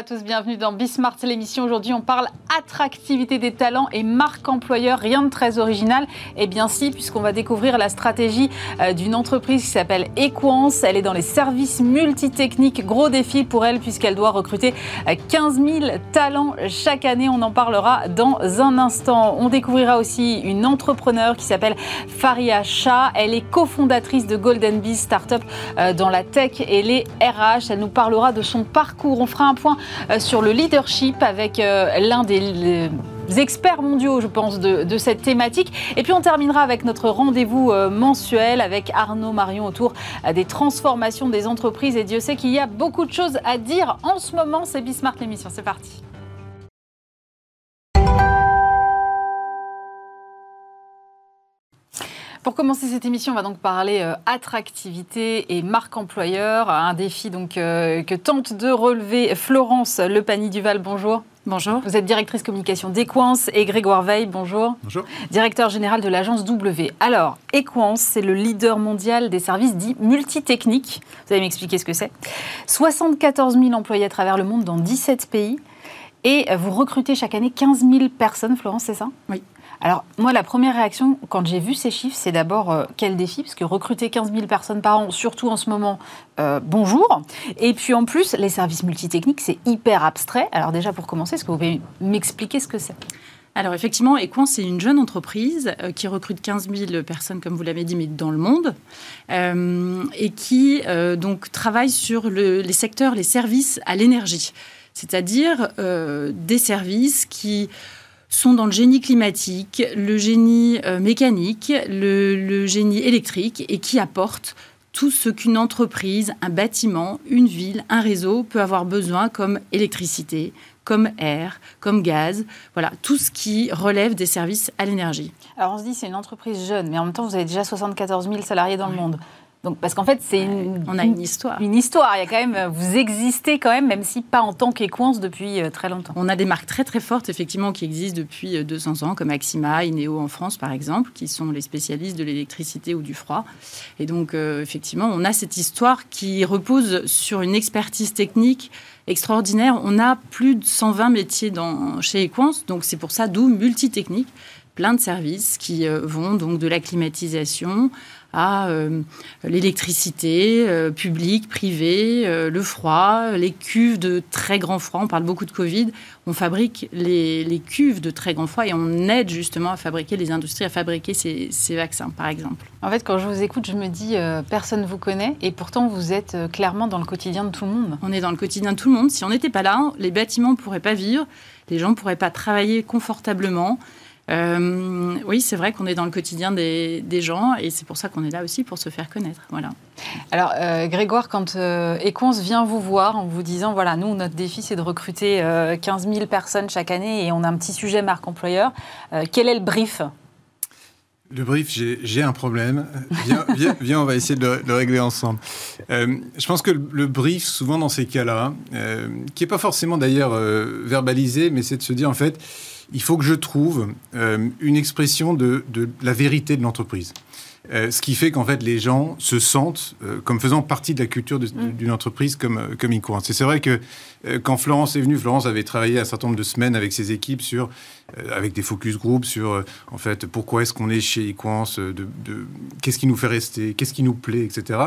à tous, bienvenue dans Bismart, l'émission. Aujourd'hui, on parle attractivité des talents et marque employeur. Rien de très original. Eh bien si, puisqu'on va découvrir la stratégie euh, d'une entreprise qui s'appelle Equance. Elle est dans les services multitechniques. Gros défi pour elle puisqu'elle doit recruter 15 euh, 000 talents chaque année. On en parlera dans un instant. On découvrira aussi une entrepreneur qui s'appelle Faria Shah. Elle est cofondatrice de Golden Bees Startup euh, dans la tech et les RH. Elle nous parlera de son parcours. On fera un point sur le leadership avec l'un des experts mondiaux, je pense, de, cette thématique. Et puis on terminera avec notre rendez-vous euh, mensuel avec Arnaud Marion autour des transformations des entreprises. Et Dieu sait qu'il y a beaucoup de choses à dire en ce moment. C'est Bismart l'émission. C'est parti. Pour commencer cette émission, on va donc parler euh, attractivité et marque employeur, un défi donc euh, que tente de relever Florence Lepani-Duval. Bonjour. Bonjour. Vous êtes directrice communication d'Equance et Grégoire Veil, bonjour. Bonjour. Directeur général de l'agence W. Alors, Equance, c'est le leader mondial des services dits multitechniques. Vous allez m'expliquer ce que c'est. 74 000 employés à travers le monde dans 17 pays. Et vous recrutez chaque année 15 000 personnes, Florence, c'est ça? Oui. Alors, moi, la première réaction, quand j'ai vu ces chiffres, c'est d'abord euh, quel défi, parce que recruter 15 000 personnes par an, surtout en ce moment, euh, bonjour. Et puis en plus, les services multitechniques, c'est hyper abstrait. Alors déjà, pour commencer, est-ce que vous pouvez m'expliquer ce que c'est? Alors effectivement, Equan, c'est une jeune entreprise euh, qui recrute 15 000 personnes, comme vous l'avez dit, mais dans le monde, et qui donc travaille sur les secteurs, les services à l'énergie, c'est-à-dire des services qui sont dans le génie climatique, le génie euh, mécanique, le, génie électrique et qui apportent tout ce qu'une entreprise, un bâtiment, une ville, un réseau peut avoir besoin comme électricité, comme air, comme gaz, voilà, tout ce qui relève des services à l'énergie. Alors on se dit c'est une entreprise jeune, mais en même temps vous avez déjà 74 000 salariés dans le monde. Donc, parce qu'en fait, c'est une, on a une histoire. Une histoire. Il y a quand même, vous existez quand même, même si pas en tant qu'Equance depuis euh, très longtemps. On a des marques très très fortes, effectivement, qui existent depuis 200 euh, ans, comme Axima, Ineo en France, par exemple, qui sont les spécialistes de l'électricité ou du froid. Et donc, euh, effectivement, on a cette histoire qui repose sur une expertise technique extraordinaire. On a plus de 120 métiers dans, chez Equance, donc c'est pour ça d'où multitechnique plein de services qui vont donc de la climatisation à euh, l'électricité euh, publique, privée, euh, le froid, les cuves de très grand froid. On parle beaucoup de Covid. On fabrique les, cuves de très grand froid et on aide justement à fabriquer les industries, à fabriquer ces, vaccins, par exemple. En fait, quand je vous écoute, je me dis, personne ne vous connaît et pourtant vous êtes clairement dans le quotidien de tout le monde. On est dans le quotidien de tout le monde. Si on n'était pas là, les bâtiments ne pourraient pas vivre, les gens ne pourraient pas travailler confortablement. Euh, oui, c'est vrai qu'on est dans le quotidien des, gens et c'est pour ça qu'on est là aussi pour se faire connaître. Voilà. Alors, euh, Grégoire, quand euh, vient vous voir en vous disant voilà, nous, notre défi, c'est de recruter 15 000 personnes chaque année et on a un petit sujet marque employeur, quel est le brief? Le brief, j'ai un problème. Viens, on va essayer de le, régler ensemble. je pense que le, brief, souvent dans ces cas-là, qui n'est pas forcément d'ailleurs verbalisé, mais c'est de se dire en fait, il faut que je trouve euh, une expression de, la vérité de l'entreprise. Euh, ce qui fait qu'en fait, les gens se sentent euh, comme faisant partie de la culture mm. d'une entreprise comme, comme Incourant. C'est vrai que quand Florence est venue, Florence avait travaillé un certain nombre de semaines avec ses équipes sur, avec des focus group sur, en fait, pourquoi est-ce qu'on est chez de, de qu'est-ce qui nous fait rester, qu'est-ce qui nous plaît, etc.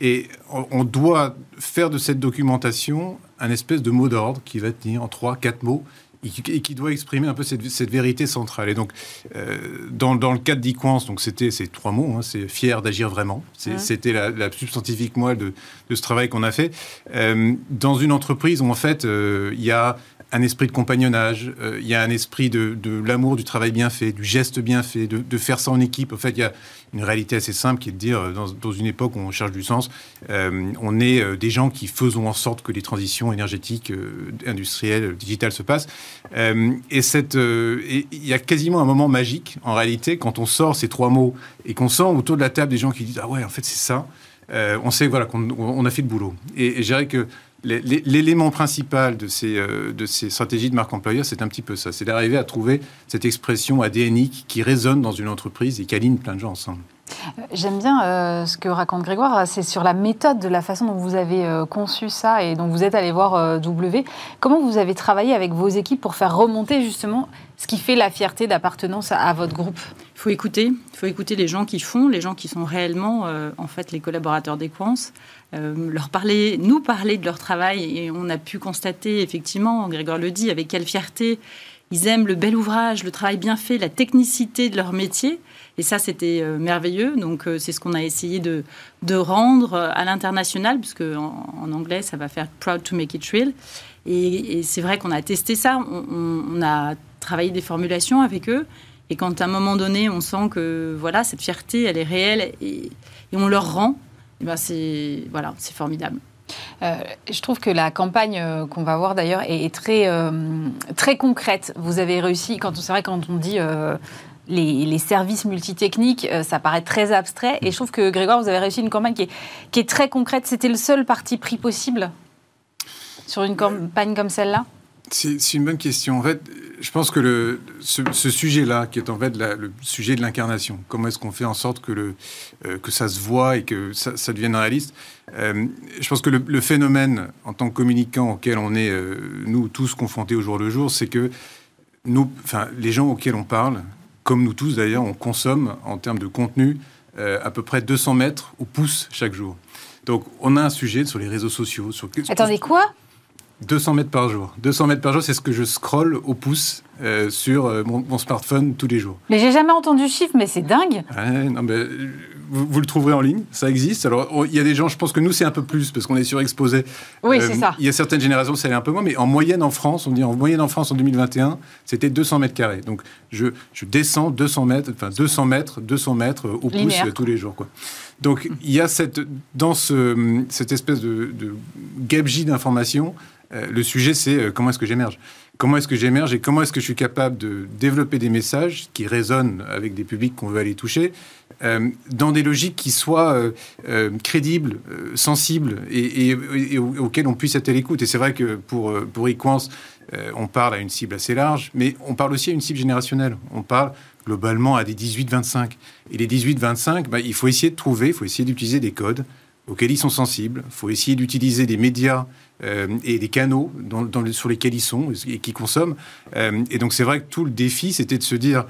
Et on, on doit faire de cette documentation un espèce de mot d'ordre qui va tenir en trois, quatre mots et qui, doit exprimer un peu cette, vérité centrale. Et donc, euh, dans, le cadre d'Equance, donc c'était ces trois mots, hein, c'est fier d'agir vraiment. C'était la, substantifique moelle de, ce travail qu'on a fait. Euh, dans une entreprise où en fait, euh, il y a un esprit de compagnonnage, euh, il y a un esprit de, l'amour du travail bien fait, du geste bien fait, de, faire ça en équipe. En fait, il y a une réalité assez simple qui est de dire, dans, une époque où on cherche du sens, on est des gens qui faisons en sorte que les transitions énergétiques, industrielles, digitales se passent. et il y a quasiment un moment magique, en réalité, quand on sort ces trois mots et qu'on sent autour de la table des gens qui disent, ah ouais, en fait, c'est ça. On sait voilà, qu'on on a fait le boulot. Et, et je dirais que l'élément principal de ces, euh, de ces stratégies de marque employeur, c'est un petit peu ça. C'est d'arriver à trouver cette expression ADNique qui résonne dans une entreprise et qui aligne plein de gens ensemble. Euh, j'aime bien euh, ce que raconte Grégoire, c'est sur la méthode de la façon dont vous avez conçu ça et dont vous êtes allé voir W. Comment vous avez travaillé avec vos équipes pour faire remonter justement ce qui fait la fierté d'appartenance à, votre groupe? Il faut écouter, il faut écouter les gens qui font, les gens qui sont réellement en fait les collaborateurs d'Equance. Euh, leur parler, nous parler de leur travail. Et on a pu constater, effectivement, Grégoire le dit, avec quelle fierté ils aiment le bel ouvrage, le travail bien fait, la technicité de leur métier. Et ça, c'était euh, merveilleux. Donc, euh, c'est ce qu'on a essayé de, de rendre à l'international, puisque en, en, anglais, ça va faire Proud to make it real. Et, c'est vrai qu'on a testé ça. On, a travaillé des formulations avec eux. Et quand à un moment donné, on sent que voilà, cette fierté, elle est réelle et, on leur rend, ben c'est voilà, c'est formidable. Euh, je trouve que la campagne euh, qu'on va voir d'ailleurs est, très, euh, très concrète. Vous avez réussi, quand c'est vrai quand on dit les, les, services multitechniques, ça paraît très abstrait. Et je trouve que Grégoire, vous avez réussi une campagne qui est, qui est très concrète. C'était le seul parti pris possible sur une campagne comme celle-là? C'est une bonne question. En fait, je pense que le, ce, sujet-là, qui est en fait le sujet de l'incarnation, comment est-ce qu'on fait en sorte que, le, euh, que ça se voit et que ça, devienne réaliste, euh, je pense que le, phénomène en tant que communicant auquel on est, euh, nous tous, confrontés au jour le jour, c'est que nous, enfin, les gens auxquels on parle, comme nous tous d'ailleurs, on consomme en termes de contenu à peu près 200 mètres au pouce chaque jour. Donc, on a un sujet sur les réseaux sociaux. Sur... Attendez, quoi? 200 mètres par jour. 200 mètres par jour, c'est ce que je scrolle au pouce euh, sur euh, mon, smartphone tous les jours. Mais j'ai jamais entendu chiffre, mais c'est dingue. non, mais, vous, le trouverez en ligne, ça existe. Alors, il y a des gens, je pense que nous, c'est un peu plus, parce qu'on est surexposé. Oui, c'est euh, ça. Il y a certaines générations, c'est un peu moins, mais en moyenne en France, on dit en moyenne en France en 2021, c'était 200 mètres carrés. Donc, je, je descends 200 mètres, enfin 200 mètres, 200 mètres au pouce tous les jours. Quoi. Donc, il y a cette, dans ce, cette espèce de, de gabegie d'informations, euh, le sujet, c'est euh, comment est-ce que j'émerge? Comment est-ce que j'émerge et comment est-ce que je suis capable de développer des messages qui résonnent avec des publics qu'on veut aller toucher euh, dans des logiques qui soient crédibles, sensibles et, auxquelles on puisse être à l'écoute. Et c'est vrai que pour, pour Equance, on parle à une cible assez large, mais on parle aussi à une cible générationnelle. On parle globalement à des 18-25. Et les 18-25, bah, il faut essayer de trouver, il faut essayer d'utiliser des codes auxquels ils sont sensibles. Il faut essayer d'utiliser des médias euh, et des canaux sur lesquels ils sont et qui consomment. Euh, et donc c'est vrai que tout le défi, c'était de se dire,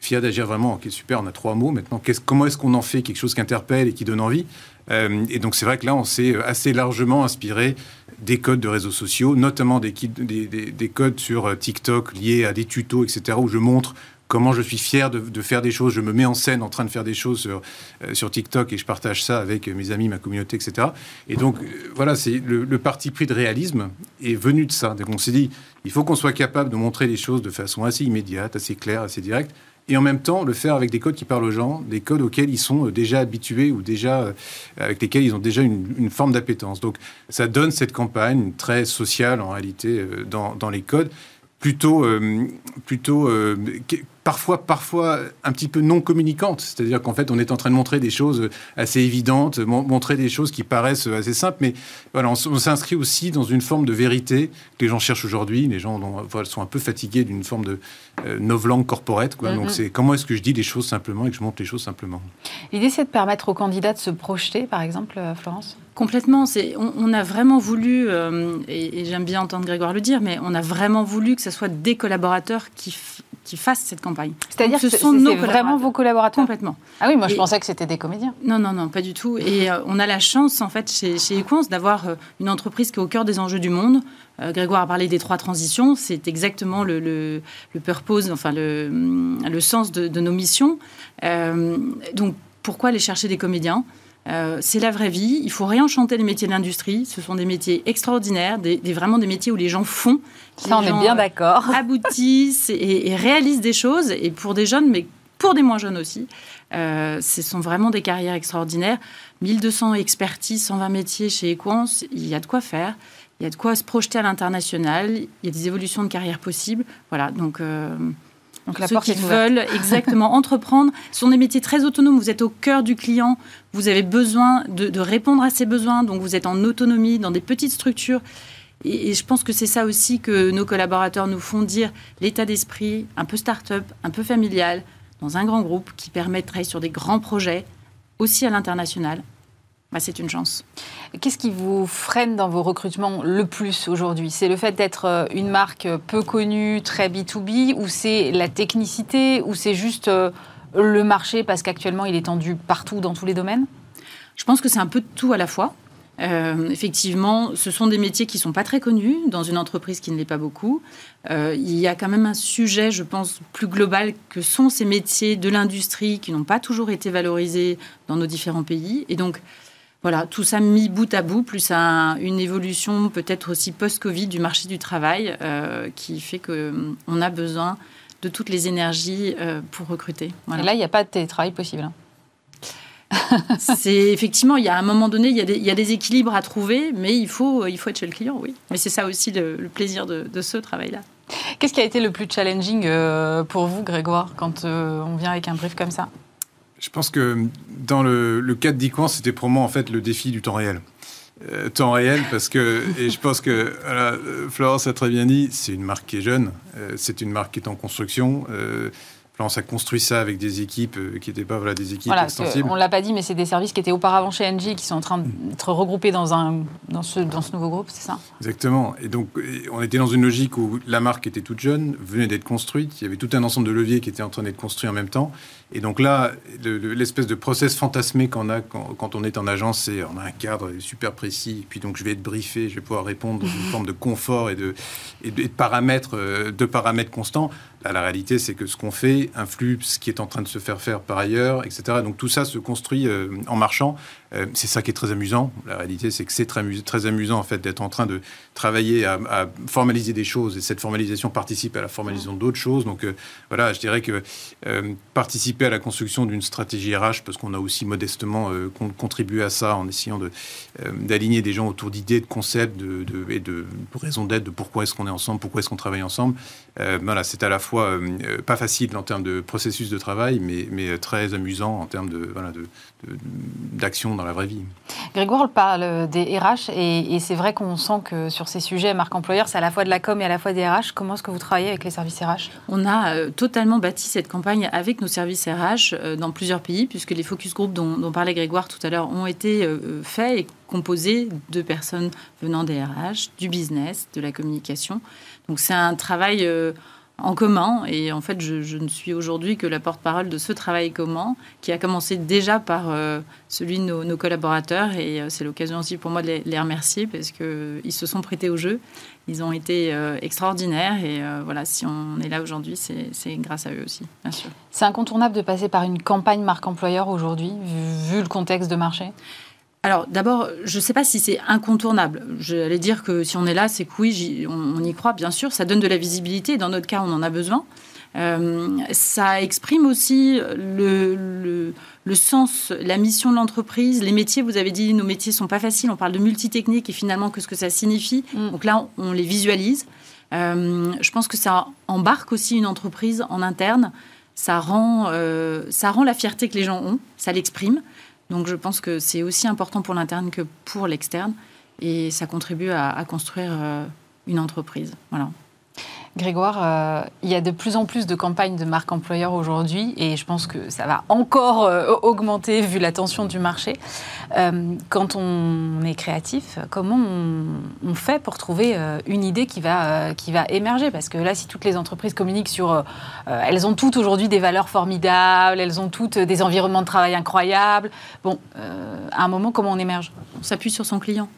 fier d'agir vraiment, ok super, on a trois mots, maintenant comment est-ce qu'on en fait quelque chose qui interpelle et qui donne envie? Euh, Et donc c'est vrai que là, on s'est assez largement inspiré des codes de réseaux sociaux, notamment des, des codes sur TikTok liés à des tutos, etc., où je montre comment je suis fier de, faire des choses. Je me mets en scène en train de faire des choses sur, euh, sur TikTok et je partage ça avec mes amis, ma communauté, etc. Et donc, euh, voilà, c'est le, parti pris de réalisme est venu de ça. Donc, on s'est dit, il faut qu'on soit capable de montrer les choses de façon assez immédiate, assez claire, assez directe. Et en même temps, le faire avec des codes qui parlent aux gens, des codes auxquels ils sont euh, déjà habitués ou déjà avec lesquels ils ont déjà une, forme d'appétence. Donc, ça donne cette campagne très sociale en réalité dans, dans les codes, plutôt, plutôt parfois, parfois un petit peu non communicante. C'est-à-dire qu'en fait, on est en train de montrer des choses assez évidentes, montrer des choses qui paraissent assez simples, mais voilà, on, s'inscrit aussi dans une forme de vérité que les gens cherchent aujourd'hui. Les gens sont un peu fatigués d'une forme de euh, novlangue corporate. Quoi. Donc, mm-hmm. c'est comment est-ce que je dis les choses simplement et que je montre les choses simplement? L'idée, c'est de permettre aux candidats de se projeter, par exemple, euh, Florence? Complètement. On, on, a vraiment voulu, euh, et, et j'aime bien entendre Grégoire le dire, mais on a vraiment voulu que ce soit des collaborateurs qui qui fassent cette campagne. C'est-à-dire que ce sont nos vraiment vos collaborateurs Complètement. Ah oui, moi je pensais que c'était des comédiens. Non, non, non, pas du tout. Et euh, on a la chance, en fait, chez, chez Equance, d'avoir euh, une entreprise qui est au cœur des enjeux du monde. Grégoire a parlé des trois transitions. C'est exactement le, le, le, purpose, enfin le, le sens de, de nos missions. donc pourquoi aller chercher des comédiens? Euh, c'est la vraie vie. Il faut réenchanter les métiers de l'industrie. Ce sont des métiers extraordinaires, des, vraiment des métiers où les gens font. Ça, on est bien d'accord. Aboutissent et, réalisent des choses. Et pour des jeunes, mais pour des moins jeunes aussi. Euh, ce sont vraiment des carrières extraordinaires. 1200 expertises, 120 métiers chez Equance, il y a de quoi faire. Il y a de quoi se projeter à l'international. Il y a des évolutions de carrière possibles. Voilà, donc... Euh, Donc ceux qui veulent exactement entreprendre. Ce sont des métiers très autonomes. Vous êtes au cœur du client. Vous avez besoin de, répondre à ses besoins. Donc vous êtes en autonomie dans des petites structures. Et, je pense que c'est ça aussi que nos collaborateurs nous font dire l'état d'esprit un peu start-up, un peu familial, dans un grand groupe qui permet de travailler sur des grands projets, aussi à l'international. Bah, c'est une chance. Qu'est-ce qui vous freine dans vos recrutements le plus aujourd'hui? C'est le fait d'être euh, une marque peu connue, très B2B, ou c'est la technicité, ou c'est juste euh, le marché parce qu'actuellement il est tendu partout dans tous les domaines? Je pense que c'est un peu de tout à la fois. Euh, effectivement, ce sont des métiers qui ne sont pas très connus dans une entreprise qui ne l'est pas beaucoup. il y a quand même un sujet, je pense, plus global que sont ces métiers de l'industrie qui n'ont pas toujours été valorisés dans nos différents pays. Et donc, voilà, tout ça mis bout à bout, plus une évolution peut-être aussi post-Covid du marché du travail euh, qui fait qu'on euh, a besoin de toutes les énergies euh, pour recruter. Et là, il n'y a pas de télétravail possible. Hein. c'est effectivement, il y a un moment donné, il y a des, équilibres à trouver, mais il faut, il faut être chez le client, oui. Mais c'est ça aussi le, plaisir de, ce travail-là. Qu'est-ce qui a été le plus challenging pour vous, Grégoire, quand on vient avec un brief comme ça? Je pense que dans le, le cas de c'était pour moi en fait le défi du temps réel. Euh, temps réel parce que, et je pense que Florence a très bien dit, c'est une marque qui est jeune, euh, c'est une marque qui est en construction. Euh, on a construit ça avec des équipes euh, qui n'étaient pas voilà, des équipes extensibles. On ne l'a pas dit, mais c'est des services qui étaient auparavant chez Engie qui sont en train d'être regroupés dans, un, dans, ce, dans ce nouveau groupe, c'est ça? Exactement. Et donc, on était dans une logique où la marque était toute jeune, venait d'être construite. Il y avait tout un ensemble de leviers qui étaient en train d'être construits en même temps. Et donc là, l'espèce de process fantasmé qu'on a quand, on est en agence, c'est on a un cadre super précis, puis donc je vais être briefé, je vais pouvoir répondre dans une forme de confort et de, et de, paramètres, euh, de paramètres constants. Là, la réalité, c'est que ce qu'on fait influe ce qui est en train de se faire faire par ailleurs, etc. Donc tout ça se construit euh, en marchant. Euh, c'est ça qui est très amusant. La réalité, c'est que c'est très, très, amusant en fait d'être en train de travailler à, formaliser des choses et cette formalisation participe à la formalisation d'autres choses. Donc euh, voilà, je dirais que euh, participer à la construction d'une stratégie RH, parce qu'on a aussi modestement contribué à ça en essayant d'aligner des gens autour d'idées, de concepts, de, et de raisons d'être, de pourquoi est-ce qu'on est ensemble, pourquoi est-ce qu'on travaille ensemble. voilà, c'est à la fois pas facile en termes de processus de travail, mais, mais très amusant en termes de voilà, d'action dans la vraie vie. Grégoire parle des RH et, c'est vrai qu'on sent que sur ces sujets, marque employeur, c'est à la fois de la com et à la fois des RH. Comment est-ce que vous travaillez avec les services RH On a euh, totalement bâti cette campagne avec nos services RH euh, dans plusieurs pays, puisque les focus groups dont, parlait Grégoire tout à l'heure ont été euh, faits et composés de personnes venant des RH, du business, de la communication. Donc c'est un travail en commun. Et en fait, je, ne suis aujourd'hui que la porte-parole de ce travail commun qui a commencé déjà par euh, celui de nos, collaborateurs. Et euh, c'est l'occasion aussi pour moi de les, remercier parce qu'ils se sont prêtés au jeu. Ils ont été euh, extraordinaires. Et voilà, si on est là aujourd'hui, c'est grâce à eux aussi, bien sûr. C'est incontournable de passer par une campagne marque employeur aujourd'hui, vu le contexte de marché? Alors d'abord, je ne sais pas si c'est incontournable. J'allais dire que si on est là, c'est que oui, on, y croit, bien sûr. Ça donne de la visibilité. Dans notre cas, on en a besoin. Euh, ça exprime aussi le, le, sens, la mission de l'entreprise, les métiers. Vous avez dit, nos métiers sont pas faciles. On parle de multitechnique et finalement, qu'est-ce que ça signifie mm. Donc là, on, les visualise. Euh, je pense que ça embarque aussi une entreprise en interne. Ça rend, euh, ça rend la fierté que les gens ont. Ça l'exprime. Donc je pense que c'est aussi important pour l'interne que pour l'externe et ça contribue à, construire euh, une entreprise. Voilà. Grégoire, euh, il y a de plus en plus de campagnes de marque employeur aujourd'hui et je pense que ça va encore euh, augmenter vu la tension du marché. Euh, quand on est créatif, comment on, fait pour trouver une idée qui va, qui va émerger? Parce que là, si toutes les entreprises communiquent sur... elles ont toutes aujourd'hui des valeurs formidables, elles ont toutes des environnements de travail incroyables. Bon, à un moment, comment on émerge? On s'appuie sur son client.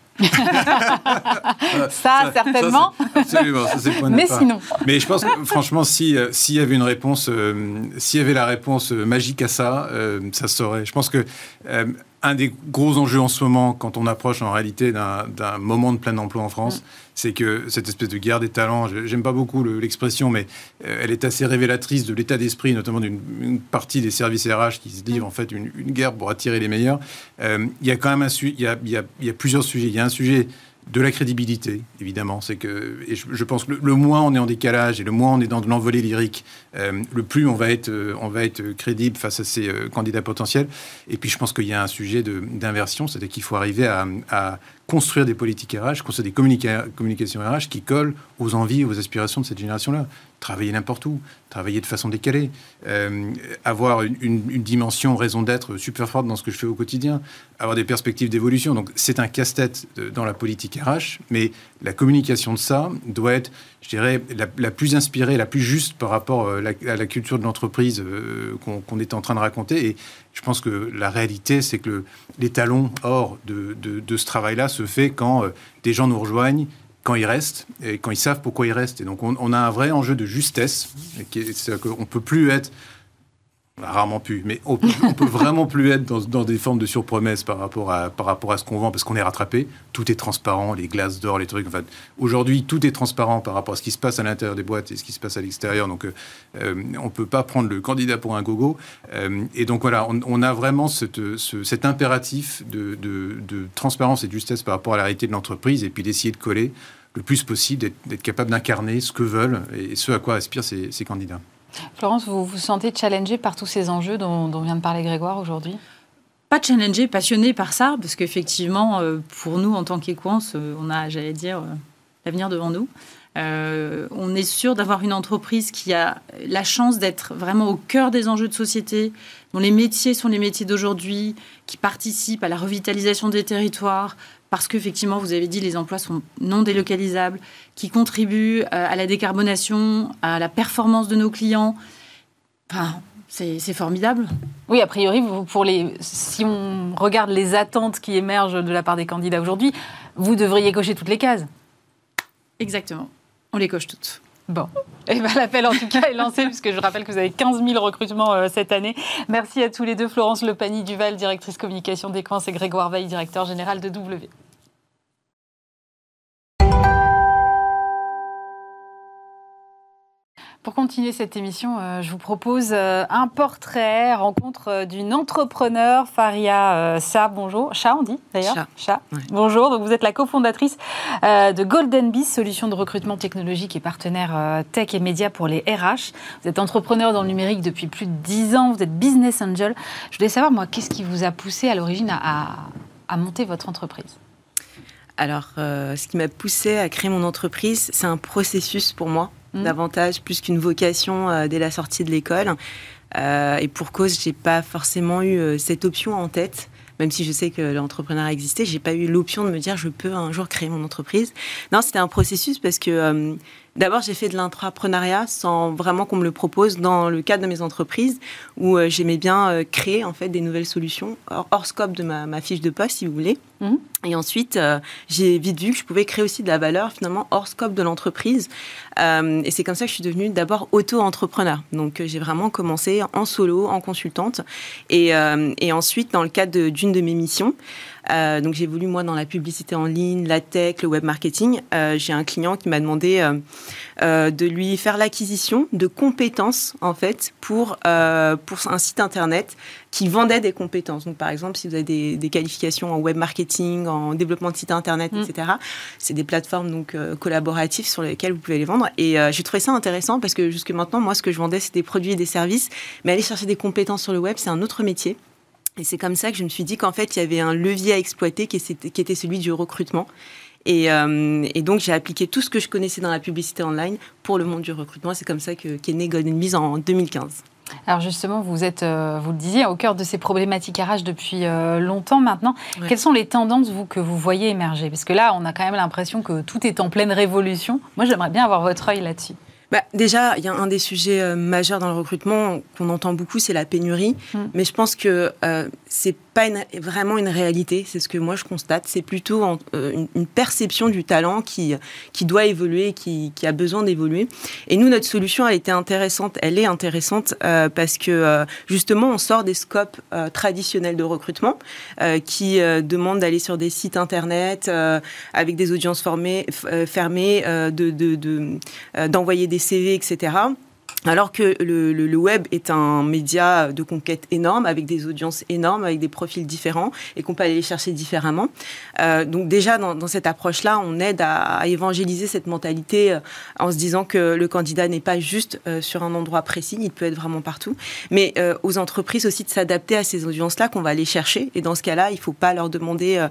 Ça, certainement. absolument, Mais sinon. Mais je pense que, franchement, s'il y avait une réponse, euh, s'il y avait la réponse magique à ça, euh, ça serait. Je pense que euh, un des gros enjeux en ce moment, quand on approche en réalité d'un moment de plein emploi en France, mm. C'est que cette espèce de guerre des talents, j'aime pas beaucoup l'expression, mais euh, elle est assez révélatrice de l'état d'esprit, notamment d'une partie des services RH qui se livrent en fait une, guerre pour attirer les meilleurs. Euh, il y a quand même un il y a, il y a, plusieurs sujets. Il y a un sujet de la crédibilité, évidemment. C'est que, je, pense que le, moins on est en décalage et le moins on est dans de l'envolée lyrique, euh, le plus on va, être, euh, on va être crédible face à ces euh, candidats potentiels. Et puis je pense qu'il y a un sujet d'inversion, c'est-à-dire qu'il faut arriver à, construire des politiques RH, construire des communications RH qui collent aux envies aux aspirations de cette génération-là. Travailler n'importe où, travailler de façon décalée, euh, avoir une, dimension, raison d'être super forte dans ce que je fais au quotidien, avoir des perspectives d'évolution. Donc c'est un casse-tête dans la politique RH, mais la communication de ça doit être, je dirais, la, plus inspirée, la plus juste par rapport euh, à la, culture de l'entreprise euh, qu'on est en train de raconter. Et je pense que la réalité, c'est que l'étalon hors de, ce travail-là se fait quand des gens nous rejoignent, quand ils restent et quand ils savent pourquoi ils restent. Et donc on, a un vrai enjeu de justesse. C'est-à-dire qu'on ne peut plus être rarement pu, mais on peut, peut vraiment plus être dans, des formes de surpromesses par rapport à, ce qu'on vend parce qu'on est rattrapé. Tout est transparent, les glaces d'or, les trucs. Enfin, aujourd'hui, tout est transparent par rapport à ce qui se passe à l'intérieur des boîtes et ce qui se passe à l'extérieur. Donc, euh, euh, on ne peut pas prendre le candidat pour un gogo. Euh, et donc, voilà, on, a vraiment cet impératif de, transparence et de justesse par rapport à la réalité de l'entreprise et puis d'essayer de coller le plus possible, d'être capable d'incarner ce que veulent et ce à quoi aspirent ces candidats. Florence, vous vous sentez challengée par tous ces enjeux dont, vient de parler Grégoire aujourd'hui? Pas challengée, passionnée par ça, parce qu'effectivement, euh, pour nous, en tant qu'Equance, euh, on a, j'allais dire, euh, l'avenir devant nous. on est sûr d'avoir une entreprise qui a la chance d'être vraiment au cœur des enjeux de société, dont les métiers sont les métiers d'aujourd'hui, qui participent à la revitalisation des territoires, parce qu'effectivement, vous avez dit, les emplois sont non délocalisables, qui contribuent euh, à la décarbonation, à la performance de nos clients. Enfin, c'est formidable. Oui, a priori, pour les, si on regarde les attentes qui émergent de la part des candidats aujourd'hui, vous devriez cocher toutes les cases. Exactement. On les coche toutes. Bon, eh ben, l'appel en tout cas est lancé puisque je rappelle que vous avez 15 000 recrutements euh, cette année. Merci à tous les deux, Florence Lepani Duval, directrice communication d'Equance et Grégoire Veil, directeur général de W. Pour continuer cette émission, euh, je vous propose euh, un portrait, rencontre euh, d'une entrepreneur, Faria Sa. Bonjour. Chat, on dit d'ailleurs Chat. Bonjour. Donc, vous êtes la cofondatrice de Golden Bee, solution de recrutement technologique et partenaire tech et médias pour les RH. Vous êtes entrepreneur dans le numérique depuis plus de 10 ans. Vous êtes business angel. Je voulais savoir, moi, qu'est-ce qui vous a poussé à l'origine à, monter votre entreprise? Alors, ce qui m'a poussé à créer mon entreprise, c'est un processus pour moi. Mm. davantage, plus qu'une vocation euh, dès la sortie de l'école. Euh, et pour cause, j'ai pas forcément eu euh, cette option en tête même si je sais que l'entrepreneuriat existait, j'ai pas eu l'option de me dire je peux un jour créer mon entreprise. Non, c'était un processus parce que D'abord, j'ai fait de l'intrapreneuriat sans vraiment qu'on me le propose dans le cadre de mes entreprises où euh, j'aimais bien euh, créer en fait des nouvelles solutions hors, scope de ma, fiche de poste, si vous voulez. Mhm. Et ensuite, euh, j'ai vite vu que je pouvais créer aussi de la valeur finalement hors scope de l'entreprise. et c'est comme ça que je suis devenue d'abord auto-entrepreneur. Donc, j'ai vraiment commencé en solo, en consultante, et, et ensuite dans le cadre d'une de mes missions. Euh, donc j'ai voulu moi dans la publicité en ligne, la tech, le web marketing. Euh, j'ai un client qui m'a demandé euh, de lui faire l'acquisition de compétences en fait pour pour un site internet qui vendait des compétences. Donc par exemple si vous avez des, qualifications en web marketing, en développement de site internet, mm. etc. C'est des plateformes donc collaboratives sur lesquelles vous pouvez les vendre. Et j'ai trouvé ça intéressant parce que jusque maintenant moi ce que je vendais c'est des produits et des services, mais aller chercher des compétences sur le web c'est un autre métier. Et c'est comme ça que je me suis dit qu'en fait, il y avait un levier à exploiter qui était celui du recrutement. Euh, et, donc, j'ai appliqué tout ce que je connaissais dans la publicité online pour le monde du recrutement. C'est comme ça qu'est né Golden Bees en 2015. Alors justement, vous êtes, euh, vous le disiez, au cœur de ces problématiques RH depuis euh, longtemps maintenant. Quelles sont les tendances vous, que vous voyez émerger? Parce que là, on a quand même l'impression que tout est en pleine révolution. Moi, j'aimerais bien avoir votre œil là-dessus. Bah, déjà, il y a un des sujets majeurs dans le recrutement qu'on entend beaucoup, c'est la pénurie. Mmh. Mais je pense que c'est pas vraiment une réalité, c'est ce que moi je constate. C'est plutôt euh, une, perception du talent qui, qui doit évoluer, qui, qui a besoin d'évoluer. Et nous, notre solution a été intéressante, elle est intéressante euh, parce que euh, justement, on sort des scopes traditionnels de recrutement qui demandent d'aller sur des sites internet avec des audiences formées, fermées, d'envoyer de, de, d'envoyer des CV, etc Alors que le, web est un média de conquête énorme, avec des audiences énormes, avec des profils différents, et qu'on peut aller les chercher différemment. Euh, donc déjà, dans, cette approche-là, on aide à, évangéliser cette mentalité euh, en se disant que le candidat n'est pas juste euh, sur un endroit précis, il peut être vraiment partout. Mais aux entreprises aussi de s'adapter à ces audiences-là qu'on va aller chercher. Et dans ce cas-là, il ne faut pas leur demander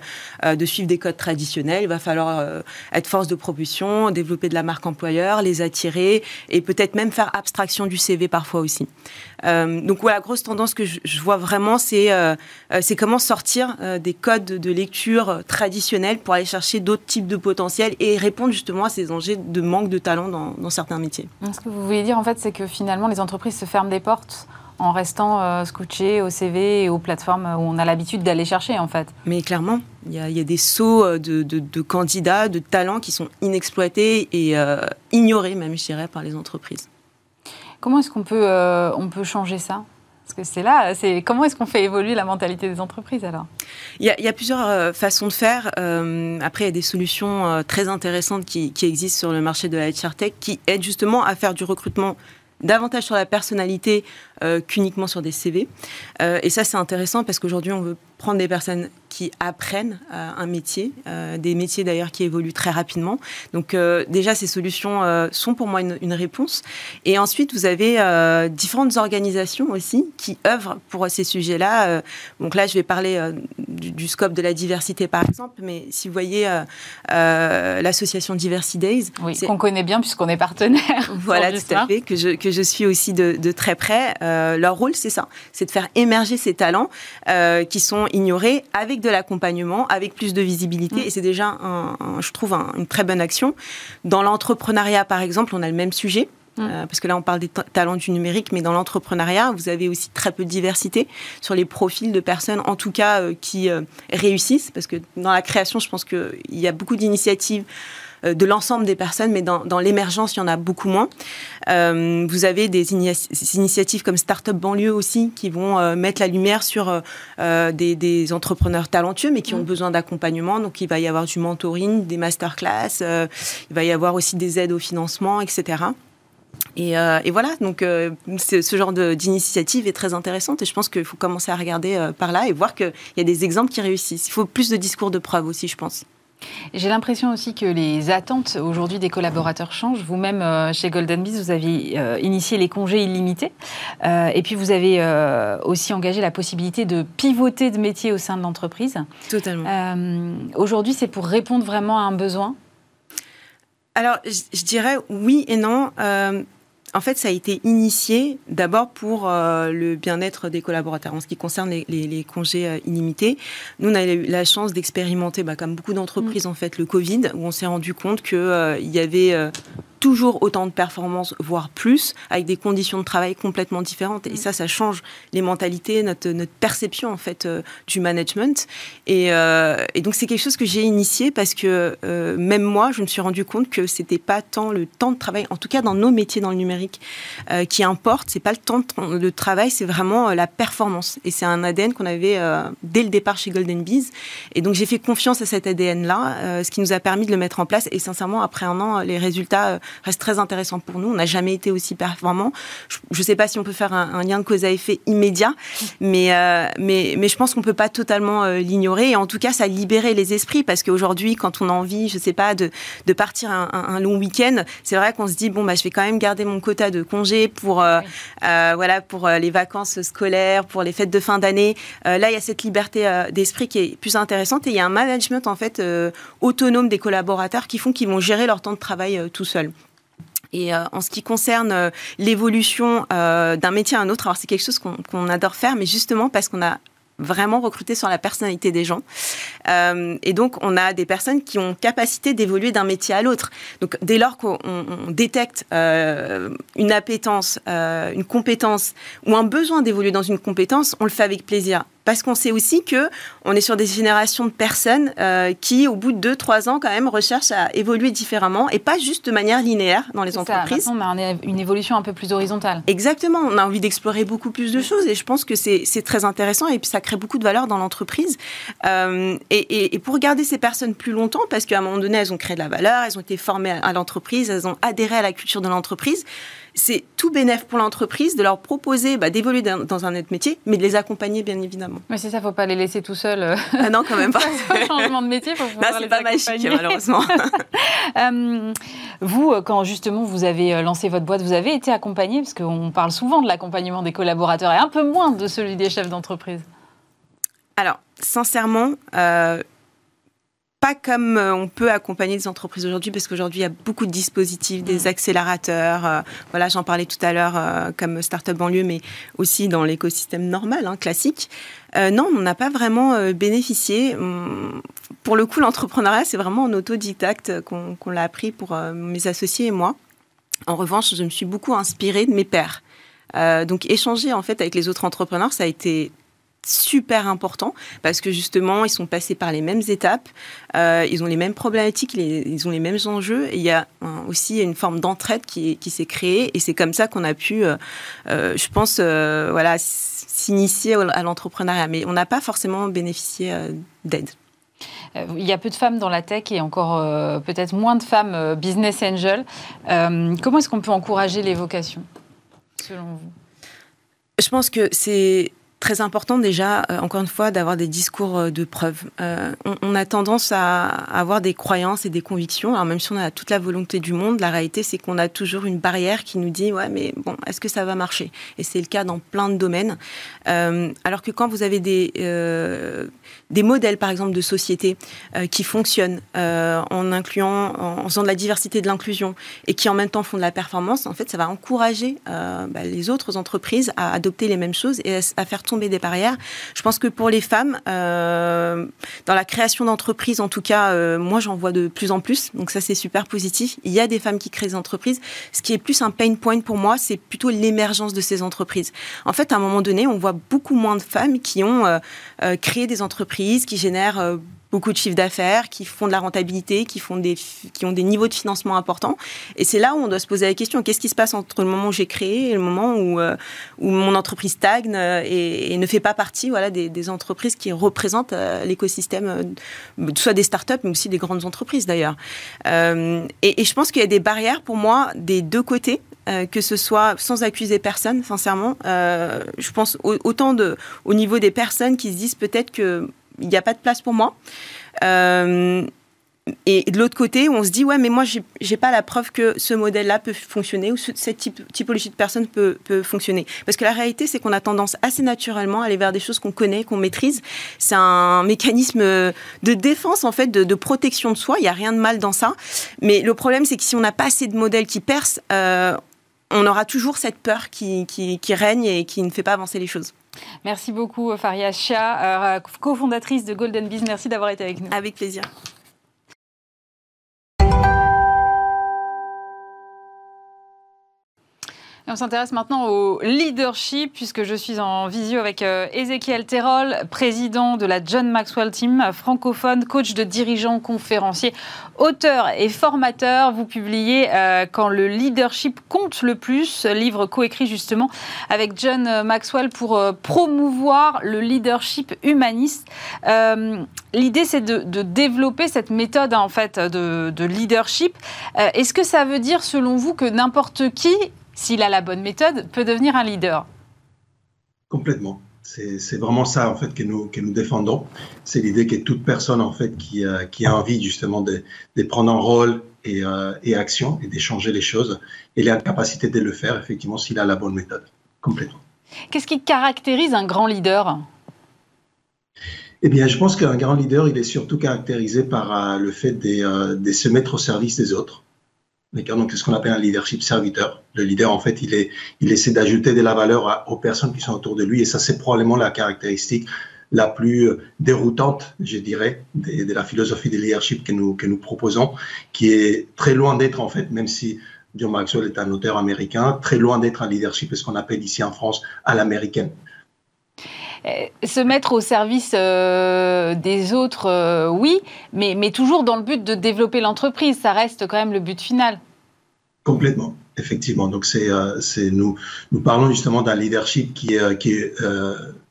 de suivre des codes traditionnels. Il va falloir être force de propulsion, développer de la marque employeur, les attirer, et peut-être même faire abstraction du CV parfois aussi. Euh, donc voilà, la grosse tendance que je, vois vraiment, c'est euh, euh, c'est comment sortir des codes de lecture traditionnels pour aller chercher d'autres types de potentiels et répondre justement à ces enjeux de manque de talent dans, certains métiers. Ce que vous voulez dire en fait, c'est que finalement les entreprises se ferment des portes en restant scotchées au CV et aux plateformes où on a l'habitude d'aller chercher en fait. Mais clairement, il y, a, des sauts de, de, candidats, de talents qui sont inexploités et ignorés même, je dirais, par les entreprises. Comment est-ce qu'on peut, euh, on peut changer ça? Parce que c'est là, c'est comment est-ce qu'on fait évoluer la mentalité des entreprises alors? Il y, a, plusieurs euh, façons de faire. Euh, après, il y a des solutions très intéressantes qui, qui, existent sur le marché de la HR Tech qui aident justement à faire du recrutement davantage sur la personnalité qu'uniquement sur des CV. et ça, c'est intéressant parce qu'aujourd'hui, on veut prendre des personnes qui apprennent euh, un métier, euh, des métiers d'ailleurs qui évoluent très rapidement. Donc euh, déjà, ces solutions sont pour moi une, réponse. Et ensuite, vous avez différentes organisations aussi qui œuvrent pour ces sujets-là. donc là, je vais parler du, scope de la diversité, par exemple, mais si vous voyez l'association Diversity Days... Oui, qu'on connaît bien puisqu'on est partenaire. Voilà, tout à fait, que je, que je suis aussi de, de très près. Leur rôle, c'est ça, c'est de faire émerger ces talents qui sont ignorés avec de l'accompagnement, avec plus de visibilité. Mm. Et c'est déjà, un, je trouve, une très bonne action. Dans l'entrepreneuriat, par exemple, on a le même sujet. Mm. Euh, parce que là, on parle des talents du numérique, mais dans l'entrepreneuriat, vous avez aussi très peu de diversité sur les profils de personnes, en tout cas, euh, qui euh, réussissent. Parce que dans la création, je pense qu'il y a beaucoup d'initiatives euh, de l'ensemble des personnes, mais dans, dans l'émergence, il y en a beaucoup moins. Euh, vous avez des, initiatives comme Startup Banlieue aussi, qui vont euh, mettre la lumière sur des, des, entrepreneurs talentueux, mais qui ont mmh. besoin d'accompagnement. Donc, il va y avoir du mentoring, des masterclass, il va y avoir aussi des aides au financement, etc. Et, et, voilà, donc ce genre d'initiative est très intéressante et je pense qu'il faut commencer à regarder par là et voir qu'il y a des exemples qui réussissent. Il faut plus de discours de preuve aussi, je pense. J'ai l'impression aussi que les attentes aujourd'hui des collaborateurs changent. Vous-même, euh, chez Golden Bees, vous avez euh, initié les congés illimités. Euh, et puis, vous avez aussi engagé la possibilité de pivoter de métier au sein de l'entreprise. Totalement. aujourd'hui, c'est pour répondre vraiment à un besoin? Alors, je dirais oui et non en fait, ça a été initié d'abord pour euh, le bien-être des collaborateurs. En ce qui concerne les, congés euh, illimités, nous, on a eu la chance d'expérimenter, bah, comme beaucoup d'entreprises, mm. en fait, le Covid, où on s'est rendu compte qu'il euh, y avait toujours autant de performances, voire plus, avec des conditions de travail complètement différentes. Et mm. ça, ça change les mentalités, notre, notre perception en fait euh, du management. Et, euh, et donc c'est quelque chose que j'ai initié parce que euh, même moi, je me suis rendu compte que c'était pas tant le temps de travail, en tout cas dans nos métiers dans le numérique, qui importe. C'est pas le temps de, travail, c'est vraiment la performance. Et c'est un ADN qu'on avait dès le départ chez Golden Bees. Et donc j'ai fait confiance à cet ADN là, ce qui nous a permis de le mettre en place. Et sincèrement, après un an, les résultats reste très intéressant pour nous. On n'a jamais été aussi performant. Je ne sais pas si on peut faire un, lien de cause à effet immédiat, mais, euh, mais, mais je pense qu'on ne peut pas totalement euh, l'ignorer. Et en tout cas, ça a libéré les esprits parce qu'aujourd'hui, quand on a envie, je ne sais pas, de, de partir un, long week-end, c'est vrai qu'on se dit, bon, bah, je vais quand même garder mon quota de congés pour, euh, voilà, pour les vacances scolaires, pour les fêtes de fin d'année. là, il y a cette liberté d'esprit qui est plus intéressante et il y a un management en fait autonome des collaborateurs qui font qu'ils vont gérer leur temps de travail tout seuls. Et euh, en ce qui concerne euh, l'évolution euh, d'un métier à un autre, alors c'est quelque chose qu'on adore faire, mais justement parce qu'on a vraiment recruté sur la personnalité des gens. et donc, on a des personnes qui ont capacité d'évoluer d'un métier à l'autre. Donc, dès lors qu'on détecte une appétence, une compétence ou un besoin d'évoluer dans une compétence, on le fait avec plaisir parce qu'on sait aussi que on est sur des générations de personnes euh, qui, au bout de 2-3 ans, quand même, recherchent à évoluer différemment et pas juste de manière linéaire dans les entreprises. Ça, on a une évolution un peu plus horizontale. Exactement, on a envie d'explorer beaucoup plus de choses et je pense que c'est très intéressant et puis ça crée beaucoup de valeur dans l'entreprise. Euh, et, pour garder ces personnes plus longtemps, parce qu'à un moment donné, elles ont créé de la valeur, elles ont été formées à l'entreprise, elles ont adhéré à la culture de l'entreprise, c'est tout bénéf pour l'entreprise de leur proposer bah, d'évoluer dans, un autre métier, mais de les accompagner bien évidemment. Mais c'est ça, faut pas les laisser tout seuls. Euh. Ah non, quand même pas. changement de métier, faut pouvoir c'est pas magique malheureusement. Euh, vous, quand justement vous avez lancé votre boîte, vous avez été accompagné parce qu'on parle souvent de l'accompagnement des collaborateurs et un peu moins de celui des chefs d'entreprise. Alors, sincèrement, pas comme euh, on peut accompagner des entreprises aujourd'hui, parce qu'aujourd'hui, il y a beaucoup de dispositifs, des mm. accélérateurs. Euh, voilà, j'en parlais tout à l'heure euh, comme Startup Banlieue, mais aussi dans l'écosystème normal, hein, classique. non, on n'a pas vraiment bénéficié. Hum, pour le coup, l'entrepreneuriat, c'est vraiment en autodidacte qu'on l'a appris pour mes associés et moi. En revanche, je me suis beaucoup inspirée de mes pairs. donc échanger en fait avec les autres entrepreneurs, ça a été super important parce que justement ils sont passés par les mêmes étapes, euh, ils ont les mêmes problématiques, ils ont les mêmes enjeux. Et il y a aussi une forme d'entraide qui, qui s'est créée et c'est comme ça qu'on a pu, euh, euh, je pense, voilà, s'initier à l'entrepreneuriat. Mais on n'a pas forcément bénéficié d'aide. Il y a peu de femmes dans la tech et encore peut-être moins de femmes business angel. comment est-ce qu'on peut encourager les vocations, selon vous? Je pense que c'est très important déjà, euh, encore une fois, d'avoir des discours euh, de preuve. Euh, on, a tendance à, avoir des croyances et des convictions. Alors même si on a toute la volonté du monde, la réalité c'est qu'on a toujours une barrière qui nous dit ouais mais bon est-ce que ça va marcher? Et c'est le cas dans plein de domaines. alors que quand vous avez des des modèles par exemple de société qui fonctionnent en incluant, en, faisant de la diversité de l'inclusion et qui en même temps font de la performance, en fait ça va encourager bah, les autres entreprises à adopter les mêmes choses et à faire tomber des barrières. Je pense que pour les femmes, euh, dans la création d'entreprises, en tout cas, euh, moi j'en vois de plus en plus. Donc ça c'est super positif. Il y a des femmes qui créent des entreprises. Ce qui est plus un pain point pour moi, c'est plutôt l'émergence de ces entreprises. En fait, à un moment donné, on voit beaucoup moins de femmes qui ont euh, créé des entreprises, qui génèrent beaucoup de chiffres d'affaires, qui font de la rentabilité, qui, font des, qui ont des niveaux de financement importants. Et c'est là où on doit se poser la question, qu'est-ce qui se passe entre le moment où j'ai créé et le moment où, euh, où mon entreprise stagne euh, et, ne fait pas partie voilà, des, entreprises qui représentent euh, l'écosystème, soit des startups, mais aussi des grandes entreprises d'ailleurs. et, je pense qu'il y a des barrières pour moi des deux côtés. que ce soit sans accuser personne, sincèrement. je pense autant de, au niveau des personnes qui se disent peut-être que il n'y a pas de place pour moi. Euh, et de l'autre côté, on se dit, ouais, mais moi, j'ai pas la preuve que ce modèle-là peut fonctionner ou cette typologie de personne peut, fonctionner. Parce que la réalité, c'est qu'on a tendance assez naturellement à aller vers des choses qu'on connaît, qu'on maîtrise. C'est un mécanisme de défense, en fait, de, protection de soi. Il n'y a rien de mal dans ça. Mais le problème, c'est que si on n'a pas assez de modèles qui percent, euh, on aura toujours cette peur qui règne et qui ne fait pas avancer les choses. Merci beaucoup, Faria Chia, euh, cofondatrice de Golden Biz. Merci d'avoir été avec nous. Avec plaisir. On s'intéresse maintenant au leadership, puisque je suis en visio avec euh, Ezekiel Terrol, président de la John Maxwell Team, francophone, coach de dirigeants, conférencier, auteur et formateur. Vous publiez euh, Quand le leadership compte le plus, livre coécrit justement avec John Maxwell pour euh, promouvoir le leadership humaniste. L'idée, c'est de, développer cette méthode en fait de leadership. Est-ce que ça veut dire, selon vous, que n'importe qui s'il a la bonne méthode, peut devenir un leader. Complètement. C'est vraiment ça en fait que nous, que nous défendons. C'est l'idée que toute personne en fait qui, euh, qui a envie justement de, de prendre un rôle et, euh, et action et d'échanger les choses, il a la capacité de le faire effectivement s'il a la bonne méthode. Complètement. Qu'est-ce qui caractérise un grand leader? Eh bien, je pense qu'un grand leader, il est surtout caractérisé par euh, le fait de, de, se mettre au service des autres, donc, c'est ce qu'on appelle un leadership serviteur. Le leader, en fait, il, est, il essaie d'ajouter de la valeur aux personnes qui sont autour de lui. Et ça, c'est probablement la caractéristique la plus déroutante, je dirais, de, la philosophie de leadership que nous, que nous proposons, qui est très loin d'être, en fait, même si John Maxwell est un auteur américain, très loin d'être un leadership, ce qu'on appelle ici en France, à l'américaine. Euh, se mettre au service euh, des autres, euh, oui, mais, toujours dans le but de développer l'entreprise. Ça reste quand même le but final. Complètement. Effectivement, donc c'est nous parlons justement d'un leadership qui est qui est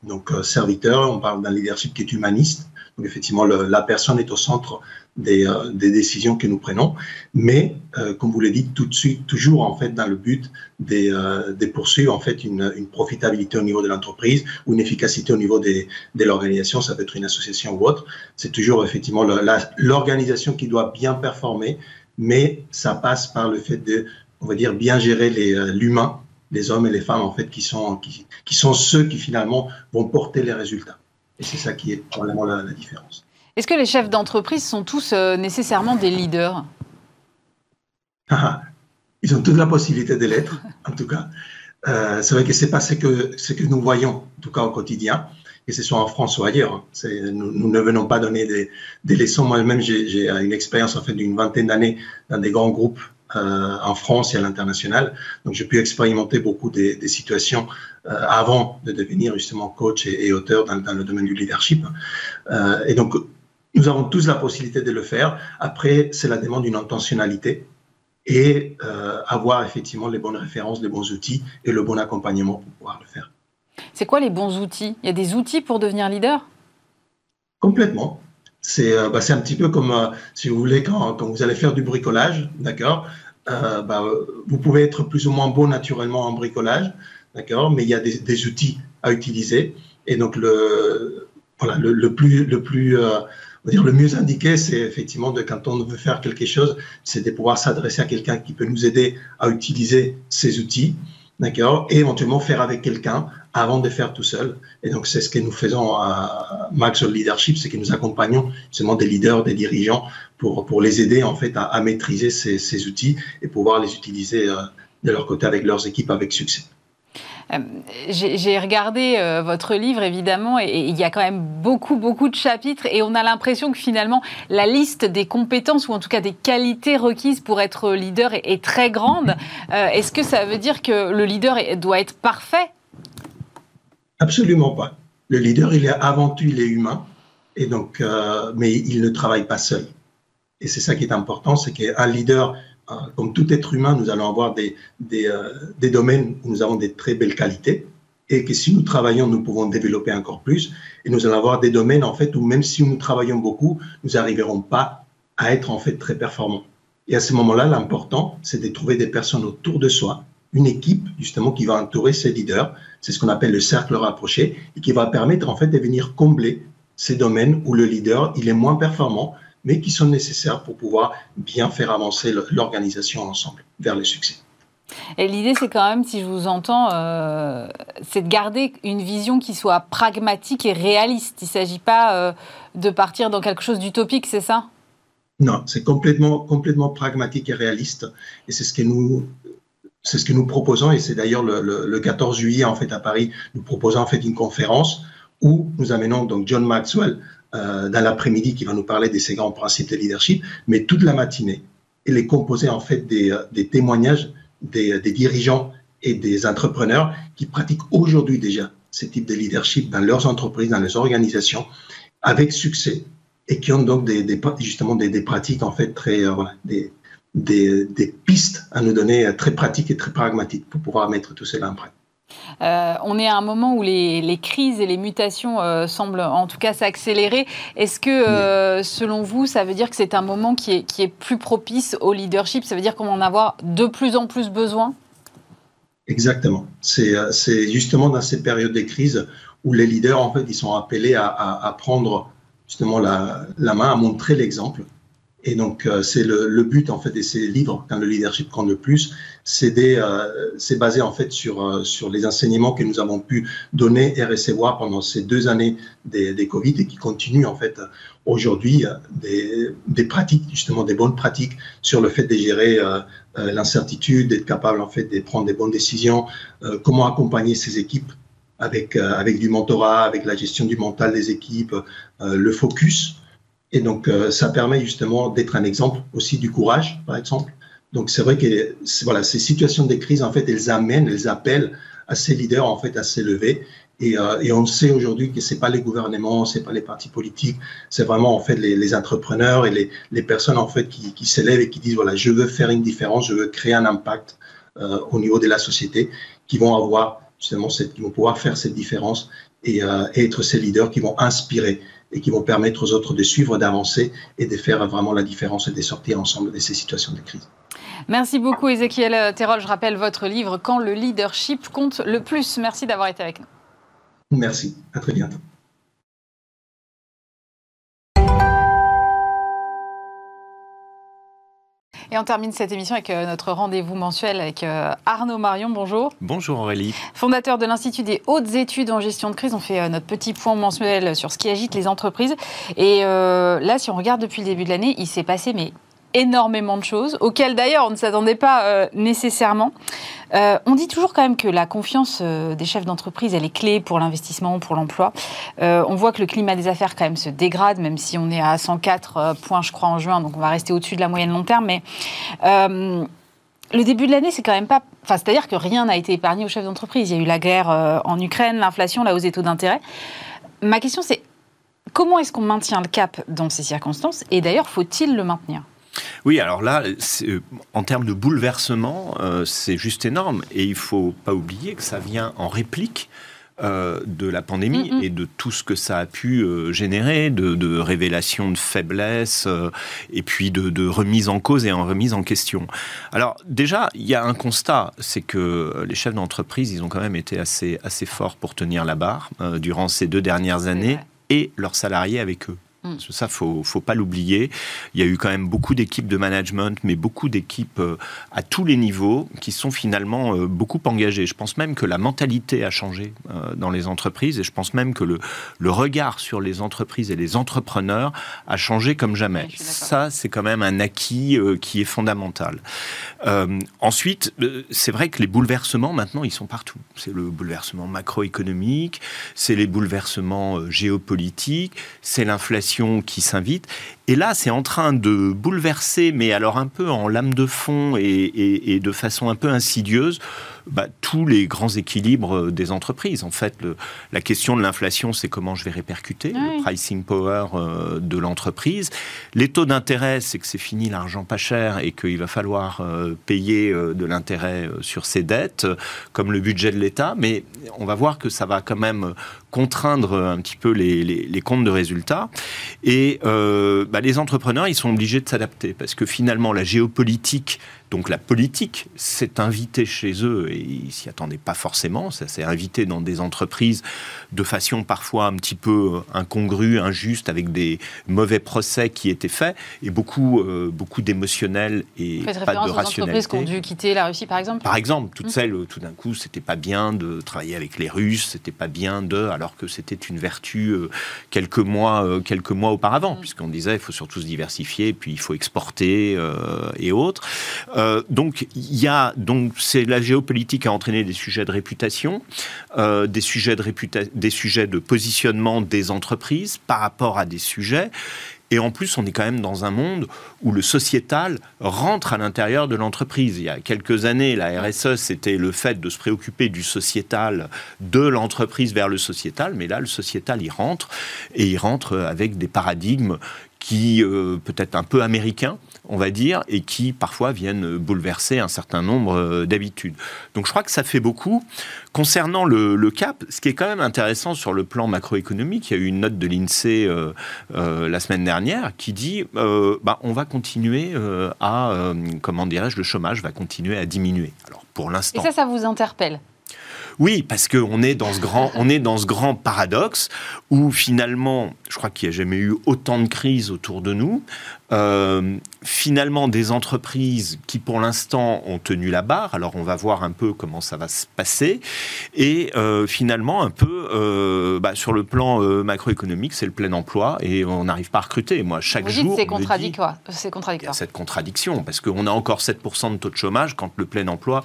donc serviteur. On parle d'un leadership qui est humaniste. Donc effectivement, la personne est au centre des, euh, des, décisions que nous prenons, mais euh, comme vous l'avez dit, tout de suite, toujours en fait dans le but des, euh, poursuivre en fait une, profitabilité au niveau de l'entreprise ou une efficacité au niveau de l'organisation, ça peut être une association ou autre. C'est toujours effectivement l'organisation qui doit bien performer, mais ça passe par le fait de, on va dire, bien gérer l'humain, les hommes et les femmes en fait qui sont qui sont ceux qui finalement vont porter les résultats. Et c'est ça qui est probablement la, la différence. Est-ce que les chefs d'entreprise sont tous euh, nécessairement des leaders ah, Ils ont toute la possibilité de l'être, en tout cas. Euh, c'est vrai que c'est pas ce que, ce nous voyons, en tout cas au quotidien, que ce soit en France ou ailleurs. Nous, ne venons pas donner des, leçons. Moi-même, j'ai une expérience en fait d'une vingtaine d'années dans des grands groupes euh, en France et à l'international. Donc, j'ai pu expérimenter beaucoup des, situations avant de devenir justement coach et, auteur dans, dans, le domaine du leadership. Et donc, nous avons tous la possibilité de le faire. Après, c'est la demande d'une intentionnalité et euh, avoir effectivement les bonnes références, les bons outils et le bon accompagnement pour pouvoir le faire. C'est quoi les bons outils? Il y a des outils pour devenir leader? Complètement. C'est euh, bah, un petit peu comme, euh, si vous voulez, quand, quand, vous allez faire du bricolage, d'accord? Bah, Vous pouvez être plus ou moins bon naturellement en bricolage, d'accord? Mais il y a des, des, outils à utiliser. Et donc, le, voilà, le, le plus, le plus le mieux indiqué, c'est effectivement de quand on veut faire quelque chose, c'est de pouvoir s'adresser à quelqu'un qui peut nous aider à utiliser ces outils, d'accord, et éventuellement faire avec quelqu'un avant de faire tout seul. Et donc c'est ce que nous faisons à Max Leadership, c'est que nous accompagnons justement des leaders, des dirigeants pour les aider en fait à, maîtriser ces, ces, outils et pouvoir les utiliser euh, de leur côté avec leurs équipes avec succès. Euh, j'ai regardé euh, votre livre, évidemment, et il y a quand même beaucoup, beaucoup de chapitres, et on a l'impression que finalement, la liste des compétences, ou en tout cas des qualités requises pour être leader est, très grande. Euh, Est-ce que ça veut dire que le leader doit être parfait? Absolument pas. Le leader, il est avant tout, il est humain, et donc, mais il ne travaille pas seul. Et c'est ça qui est important, c'est qu'un leader comme tout être humain, nous allons avoir euh, des, domaines où nous avons des très belles qualités et que si nous travaillons, nous pouvons développer encore plus. Et nous allons avoir des domaines, en fait, où même si nous travaillons beaucoup, nous n'arriverons pas à être, en fait, très performants. Et à ce moment-là, l'important, c'est de trouver des personnes autour de soi, une équipe, justement, qui va entourer ces leaders. C'est ce qu'on appelle le cercle rapproché et qui va permettre, en fait, de venir combler ces domaines où le leader, il est moins performant, mais qui sont nécessaires pour pouvoir bien faire avancer l'organisation ensemble vers le succès. Et l'idée, c'est quand même, si je vous entends, euh, c'est de garder une vision qui soit pragmatique et réaliste. Il ne s'agit pas euh, de partir dans quelque chose d'utopique, c'est ça? Non, c'est complètement, complètement pragmatique et réaliste. Et c'est ce que nous, c'est ce que nous proposons. Et c'est d'ailleurs le, le, le, 14 juillet, en fait, à Paris, nous proposons en fait une conférence où nous amenons donc John Maxwell, euh, dans l'après-midi qui va nous parler de ces grands principes de leadership, mais toute la matinée. Elle est composée en fait des, euh, témoignages des, des, dirigeants et des entrepreneurs qui pratiquent aujourd'hui déjà ce type de leadership dans leurs entreprises, dans leurs organisations, avec succès, et qui ont donc justement des, pratiques en fait très euh, des, pistes à nous donner euh, très pratiques et très pragmatiques pour pouvoir mettre tout cela en pratique. Euh, on est à un moment où les, les crises et les mutations euh, semblent en tout cas s'accélérer. Est-ce que, euh, selon vous, ça veut dire que c'est un moment qui est, qui est plus propice au leadership? Ça veut dire qu'on va en avoir de plus en plus besoin? Exactement. C'est justement dans ces périodes de crise où les leaders, en fait, ils sont appelés à, à, à prendre justement la, la main, à montrer l'exemple et donc, euh, c'est le, but en fait de ces livres, quand le leadership compte le plus, c'est euh, basé en fait sur euh, sur les enseignements que nous avons pu donner et recevoir pendant ces deux années des, Covid et qui continuent en fait aujourd'hui euh, des, des pratiques justement des bonnes pratiques sur le fait de gérer l'incertitude, d'être capable en fait de prendre des bonnes décisions, comment accompagner ces équipes avec avec du mentorat, avec la gestion du mental des équipes, le focus et donc, euh, ça permet justement d'être un exemple aussi du courage, par exemple. Donc, c'est vrai que voilà, ces situations de crise, en fait, elles amènent, elles appellent à ces leaders, en fait, à s'élever. Et, euh, et, on sait aujourd'hui que c'est pas les gouvernements, c'est pas les partis politiques, c'est vraiment en fait les, les, entrepreneurs et les, les personnes en fait qui, qui s'élèvent et qui disent voilà, je veux faire une différence, je veux créer un impact au niveau de la société qui vont avoir justement cette, qui vont pouvoir faire cette différence et, et être ces leaders qui vont inspirer et qui vont permettre aux autres de suivre, d'avancer et de faire vraiment la différence et de sortir ensemble de ces situations de crise. Merci beaucoup Ezekiel Terrol. Je rappelle votre livre Quand le leadership compte le plus. Merci d'avoir été avec nous. Merci, à très bientôt. Et on termine cette émission avec euh, notre rendez-vous mensuel avec euh, Arnaud Marion. Bonjour. Bonjour Aurélie. Fondateur de l'Institut des hautes études en gestion de crise. On fait euh, notre petit point mensuel sur ce qui agite les entreprises. Et là, si on regarde depuis le début de l'année, il s'est passé mais énormément de choses, auxquelles d'ailleurs on ne s'attendait pas euh, nécessairement. Euh, on dit toujours quand même que la confiance euh, des chefs d'entreprise, elle est clé pour l'investissement, pour l'emploi. on voit que le climat des affaires quand même se dégrade, même si on est à 104 points, je crois, en juin, donc on va rester au-dessus de la moyenne long terme. Mais le début de l'année, c'est quand même pas. Enfin, c'est-à-dire que rien n'a été épargné aux chefs d'entreprise. Il y a eu la guerre en Ukraine, l'inflation, la hausse des taux d'intérêt. Ma question, c'est comment est-ce qu'on maintient le cap dans ces circonstances? Et d'ailleurs, faut-il le maintenir? Oui, alors là, euh, en termes de bouleversement, euh, c'est juste énorme. Et il faut pas oublier que ça vient en réplique euh, de la pandémie et de tout ce que ça a pu générer, de, révélations de faiblesse et puis de, remise en cause et en remise en question. Alors déjà, il y a un constat, c'est que les chefs d'entreprise, ils ont quand même été assez, assez forts pour tenir la barre durant ces deux dernières années et leurs salariés avec eux. Mm. Ça, faut, faut pas l'oublier. Il y a eu quand même beaucoup d'équipes de management, mais beaucoup d'équipes euh, à tous les niveaux qui sont finalement euh, beaucoup engagées. Je pense même que la mentalité a changé euh, dans les entreprises et je pense même que le, le regard sur les entreprises et les entrepreneurs a changé comme jamais. Ça, c'est quand même un acquis qui est fondamental. ensuite, c'est vrai que les bouleversements, maintenant, ils sont partout. C'est le bouleversement macroéconomique, c'est les bouleversements géopolitiques, c'est l'inflation qui s'invite. Et là, c'est en train de bouleverser, mais alors un peu en lame de fond et, de façon un peu insidieuse, bah, tous les grands équilibres des entreprises. En fait, la question de l'inflation, c'est comment je vais répercuter le pricing power euh, de l'entreprise. Les taux d'intérêt, c'est que c'est fini l'argent pas cher et qu'il va falloir euh, payer euh, de l'intérêt sur ses dettes, comme le budget de l'État. Mais on va voir que ça va quand même contraindre un petit peu les, comptes de résultats. Et bah, les entrepreneurs, ils sont obligés de s'adapter parce que finalement, la géopolitique donc la politique s'est invitée chez eux et ils s'y attendaient pas forcément. Ça s'est invité dans des entreprises de façon parfois un petit peu incongrue, injuste, avec des mauvais procès qui étaient faits et beaucoup, euh, beaucoup d'émotionnel et pas de rationalité. Aux entreprises qui ont dû quitter la Russie, par exemple. Par exemple, toutes mmh. celles où tout d'un coup c'était pas bien de travailler avec les Russes, c'était pas bien de, alors que c'était une vertu euh, quelques mois, euh, quelques mois auparavant, mmh. puisqu'on disait il faut surtout se diversifier, puis il faut exporter et autres. Euh, donc il y a donc c'est la géopolitique a entraîné des sujets de réputation, euh, des sujets de des sujets de positionnement des entreprises par rapport à des sujets. Et en plus, on est quand même dans un monde où le sociétal rentre à l'intérieur de l'entreprise. Il y a quelques années, la RSE, c'était le fait de se préoccuper du sociétal, de l'entreprise vers le sociétal. Mais là, le sociétal, il rentre, et il rentre avec des paradigmes qui, euh, peut-être un peu américains, on va dire, et qui parfois viennent bouleverser un certain nombre euh, d'habitudes. Donc je crois que ça fait beaucoup. Concernant le, cap, ce qui est quand même intéressant sur le plan macroéconomique, il y a eu une note de l'INSEE euh, la semaine dernière qui dit bah, on va continuer à, comment dirais-je, le chômage va continuer à diminuer. Alors pour l'instant. Et ça, ça vous interpelle? Oui, parce qu'on est dans ce grand, est dans ce grand paradoxe où finalement, je crois qu'il n'y a jamais eu autant de crises autour de nous. Euh, finalement, des entreprises qui, pour l'instant, ont tenu la barre. Alors, on va voir un peu comment ça va se passer. Et euh, finalement, un peu euh, bah, sur le plan macroéconomique, c'est le plein emploi et on n'arrive pas à recruter. Moi, chaque Vous jour, c'est contradictoire. C'est contradictoire. Cette contradiction parce qu'on a encore 7% de taux de chômage quand le plein emploi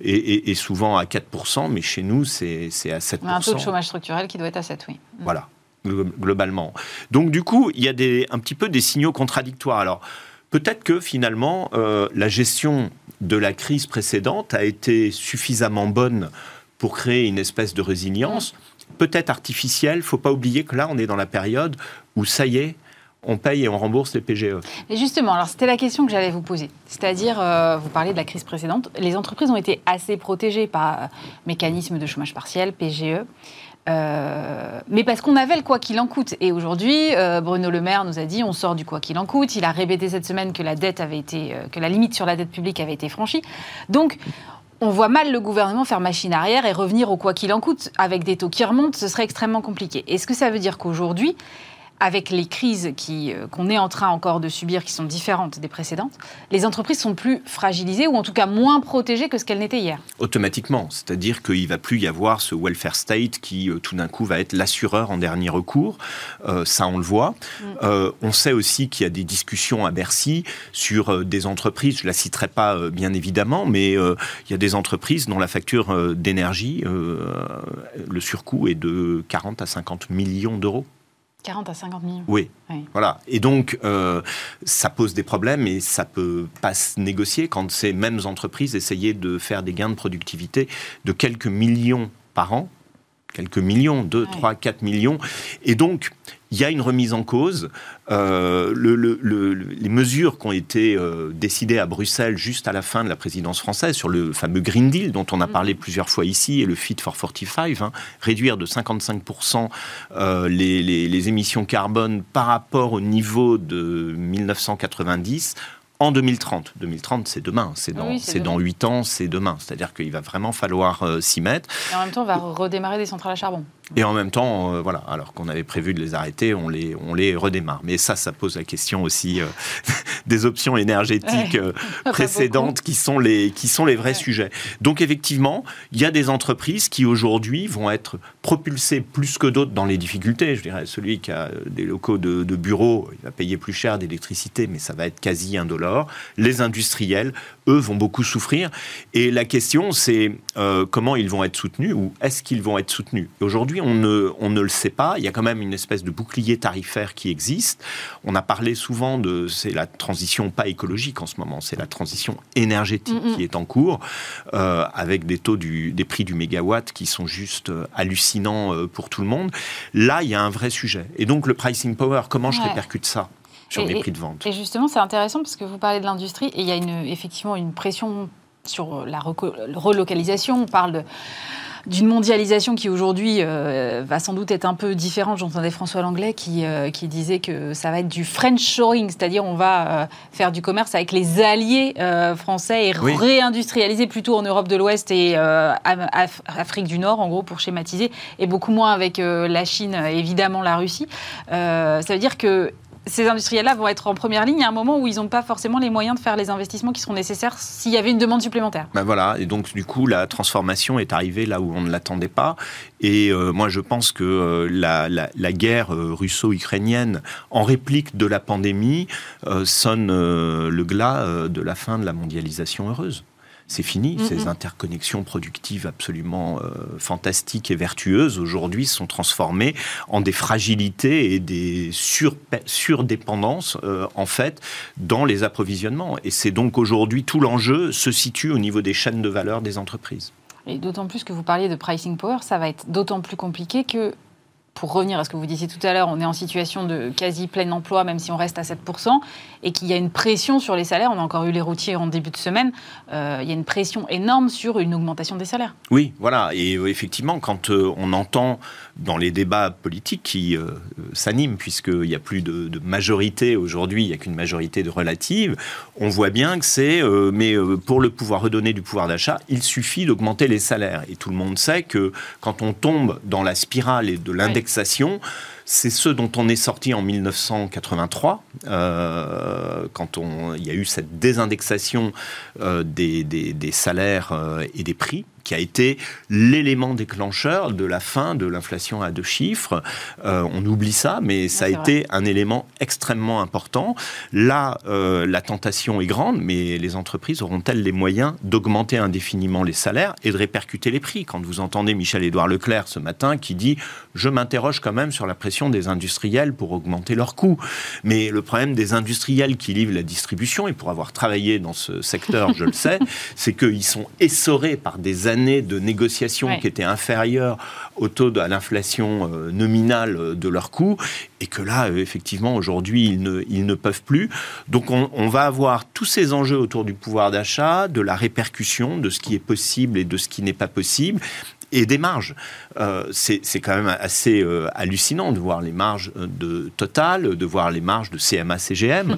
est, est souvent à 4%, mais chez nous, c'est à 7%. On a un taux de chômage structurel qui doit être à 7, oui. Voilà globalement. Donc du coup, il y a un petit peu des signaux contradictoires. Alors peut-être que finalement, euh, la gestion de la crise précédente a été suffisamment bonne pour créer une espèce de résilience, peut-être artificielle. Faut pas oublier que là, on est dans la période où ça y est, on paye et on rembourse les PGE. Et justement, alors c'était la question que j'allais vous poser. C'est-à-dire, euh, vous parlez de la crise précédente, les entreprises ont été assez protégées par euh, mécanismes de chômage partiel, PGE. Euh, mais parce qu'on avait le quoi qu'il en coûte. Et aujourd'hui, Bruno Le Maire nous a dit on sort du quoi qu'il en coûte. Il a répété cette semaine que la dette avait été, que la limite sur la dette publique avait été franchie. Donc, on voit mal le gouvernement faire machine arrière et revenir au quoi qu'il en coûte. Avec des taux qui remontent, ce serait extrêmement compliqué. Est-ce que ça veut dire qu'aujourd'hui, avec les crises euh, qu'on est en train encore de subir, qui sont différentes des précédentes, les entreprises sont plus fragilisées ou en tout cas moins protégées que ce qu'elles n'étaient hier. Automatiquement, c'est-à-dire qu'il va plus y avoir ce welfare state qui euh, tout d'un coup va être l'assureur en dernier recours. Euh, ça, on le voit. Mm. on sait aussi qu'il y a des discussions à Bercy sur des entreprises. Je la citerai pas bien évidemment, mais il y a des entreprises dont la facture d'énergie, le surcoût est de 40 à 50 millions d'euros. 40 à 50 millions. Oui. Voilà. Et donc, euh, ça pose des problèmes et ça peut pas se négocier quand ces mêmes entreprises essayaient de faire des gains de productivité de quelques millions par an quelques millions, 2, 3, 4 millions. Et donc, il y a une remise en cause. Euh, les mesures qui ont été euh, décidées à Bruxelles juste à la fin de la présidence française sur le fameux Green Deal dont on a parlé mm. plusieurs fois ici et le Fit for 45, hein, réduire de 55% euh, les, les émissions carbone par rapport au niveau de 1990 en 2030. 2030, c'est demain, c'est dans, c'est dans 8 ans, c'est demain. C'est-à-dire qu'il va vraiment falloir euh, s'y mettre. Et en même temps, on va redémarrer des centrales à charbon. Et en même temps, euh, voilà, alors qu'on avait prévu de les arrêter, on les, on les redémarre. Mais ça, ça pose la question aussi euh, des options énergétiques précédentes qui sont, les, qui sont les vrais sujets. Donc effectivement, il y a des entreprises qui aujourd'hui vont être propulsées plus que d'autres dans les difficultés. Je dirais, celui qui a des locaux de, de bureau, il va payer plus cher d'électricité, mais ça va être quasi un dollar. Les industriels, eux, vont beaucoup souffrir. Et la question, c'est euh, comment ils vont être soutenus ou est-ce qu'ils vont être soutenus? Aujourd'hui, on ne, on ne le sait pas. Il y a quand même une espèce de bouclier tarifaire qui existe. On a parlé souvent de... C'est la transition pas écologique en ce moment, c'est la transition énergétique qui est en cours, euh, avec des taux du, des prix du mégawatt qui sont juste euh, hallucinants pour tout le monde. Là, il y a un vrai sujet. Et donc, le pricing power, comment je répercute ça sur les prix de vente? Et justement, c'est intéressant parce que vous parlez de l'industrie et il y a une, effectivement une pression sur la relocalisation. On parle de d'une mondialisation qui aujourd'hui euh, va sans doute être un peu différente. J'entendais François Langlais qui, euh, qui disait que ça va être du French shoring, c'est-à-dire on va euh, faire du commerce avec les alliés français et réindustrialiser plutôt en Europe de l'Ouest et Afrique du Nord, en gros, pour schématiser, et beaucoup moins avec la Chine, évidemment la Russie. ça veut dire que ces industriels-là vont être en première ligne à un moment où ils n'ont pas forcément les moyens de faire les investissements qui seront nécessaires s'il y avait une demande supplémentaire. Ben voilà, et donc du coup, la transformation est arrivée là où on ne l'attendait pas. Et euh, moi, je pense que euh, la, guerre euh, russo-ukrainienne, en réplique de la pandémie, sonne le glas de la fin de la mondialisation heureuse c'est fini. Ces interconnexions productives absolument euh, fantastiques et vertueuses, aujourd'hui, sont transformées en des fragilités et des surdépendances, euh, en fait, dans les approvisionnements. Et c'est donc aujourd'hui, tout l'enjeu se situe au niveau des chaînes de valeur des entreprises. Et d'autant plus que vous parliez de pricing power, ça va être d'autant plus compliqué que pour revenir à ce que vous disiez tout à l'heure, on est en situation de quasi plein emploi, même si on reste à 7%, et qu'il y a une pression sur les salaires. On a encore eu les routiers en début de semaine. Euh, il y a une pression énorme sur une augmentation des salaires. Oui, voilà. Et euh, effectivement, quand euh, on entend dans les débats politiques qui s'animent, puisqu'il n'y a plus de, majorité aujourd'hui, il n'y a qu'une majorité de relative, on voit bien que c'est, mais pour le pouvoir redonner du pouvoir d'achat, il suffit d'augmenter les salaires. Et tout le monde sait que quand on tombe dans la spirale de l'index c'est ce dont on est sorti en 1983, euh, quand on, il y a eu cette désindexation euh, des, salaires euh, et des prix qui a été l'élément déclencheur de la fin de l'inflation à deux chiffres. Euh, on oublie ça, mais ça a été un élément extrêmement important. Là, euh, la tentation est grande, mais les entreprises auront-elles les moyens d'augmenter indéfiniment les salaires et de répercuter les prix? Quand vous entendez Michel-Édouard Leclerc ce matin qui dit « je m'interroge quand même sur la pression des industriels pour augmenter leurs coûts. Mais le problème des industriels qui livrent la distribution, et pour avoir travaillé dans ce secteur, je le sais, c'est qu'ils sont essorés par des années de négociations qui étaient inférieures au taux de l'inflation euh, nominale de leurs coûts, et que là, euh, effectivement, aujourd'hui, ils ne, ils ne peuvent plus. Donc on, on va avoir tous ces enjeux autour du pouvoir d'achat, de la répercussion, de ce qui est possible et de ce qui n'est pas possible, et des marges. Euh, c'est quand même assez euh, hallucinant de voir les marges de Total, de voir les marges de CMA-CGM.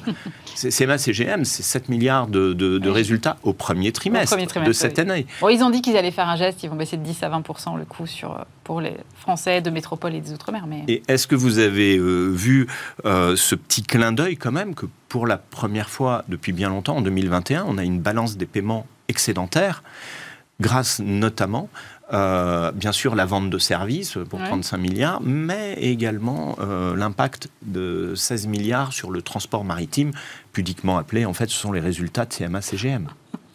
CMA-CGM, c'est 7 milliards de, de, résultats au premier trimestre, de cette année. Bon, ils ont dit qu'ils allaient faire un geste, ils vont baisser de 10 à 20 le coût sur, pour les Français de métropole et des Outre-mer. Mais... Et est-ce que vous avez euh, vu ce petit clin d'œil quand même que pour la première fois depuis bien longtemps, en 2021, on a une balance des paiements excédentaire grâce notamment euh, bien sûr, la vente de services pour 35 milliards, mais également euh, l'impact de 16 milliards sur le transport maritime, pudiquement appelé, en fait, ce sont les résultats de CMA-CGM.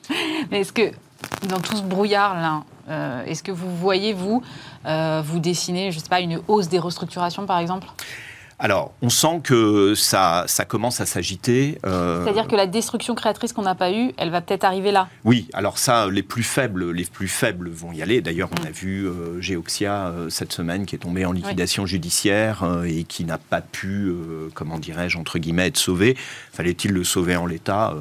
Mais est-ce que, dans tout ce brouillard-là, euh, est-ce que vous voyez, vous, vous dessiner, je ne sais pas, une hausse des restructurations, par exemple? Alors, on sent que ça, ça commence à s'agiter. Euh, C'est-à-dire que la destruction créatrice qu'on n'a pas eue, elle va peut-être arriver là. Oui, alors ça, les plus faibles, les plus faibles vont y aller. D'ailleurs, on a vu euh, Geoxia euh, cette semaine qui est tombé en liquidation judiciaire et qui n'a pas pu, comment dirais-je, entre guillemets, être sauvé. Fallait-il le sauver en l'état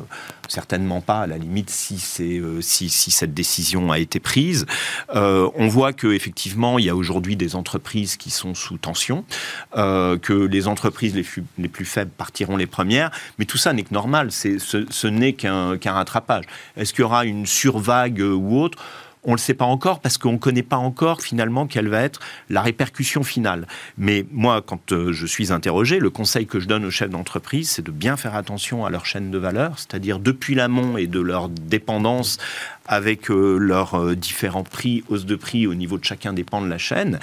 Certainement pas, à la limite, si, si, si cette décision a été prise. on voit qu'effectivement, il y a aujourd'hui des entreprises qui sont sous tension, que les entreprises les, plus faibles partiront les premières, mais tout ça n'est que normal, ce, n'est qu'un rattrapage. Est-ce qu'il y aura une survague ou autre? On ne le sait pas encore parce qu'on ne connaît pas encore finalement quelle va être la répercussion finale. Mais moi, quand euh, je suis interrogé, le conseil que je donne aux chefs d'entreprise, c'est de bien faire attention à leur chaîne de valeur, c'est-à-dire depuis l'amont et de leur dépendance avec euh, leurs euh, différents prix, hausse de prix au niveau de chacun des pans de la chaîne.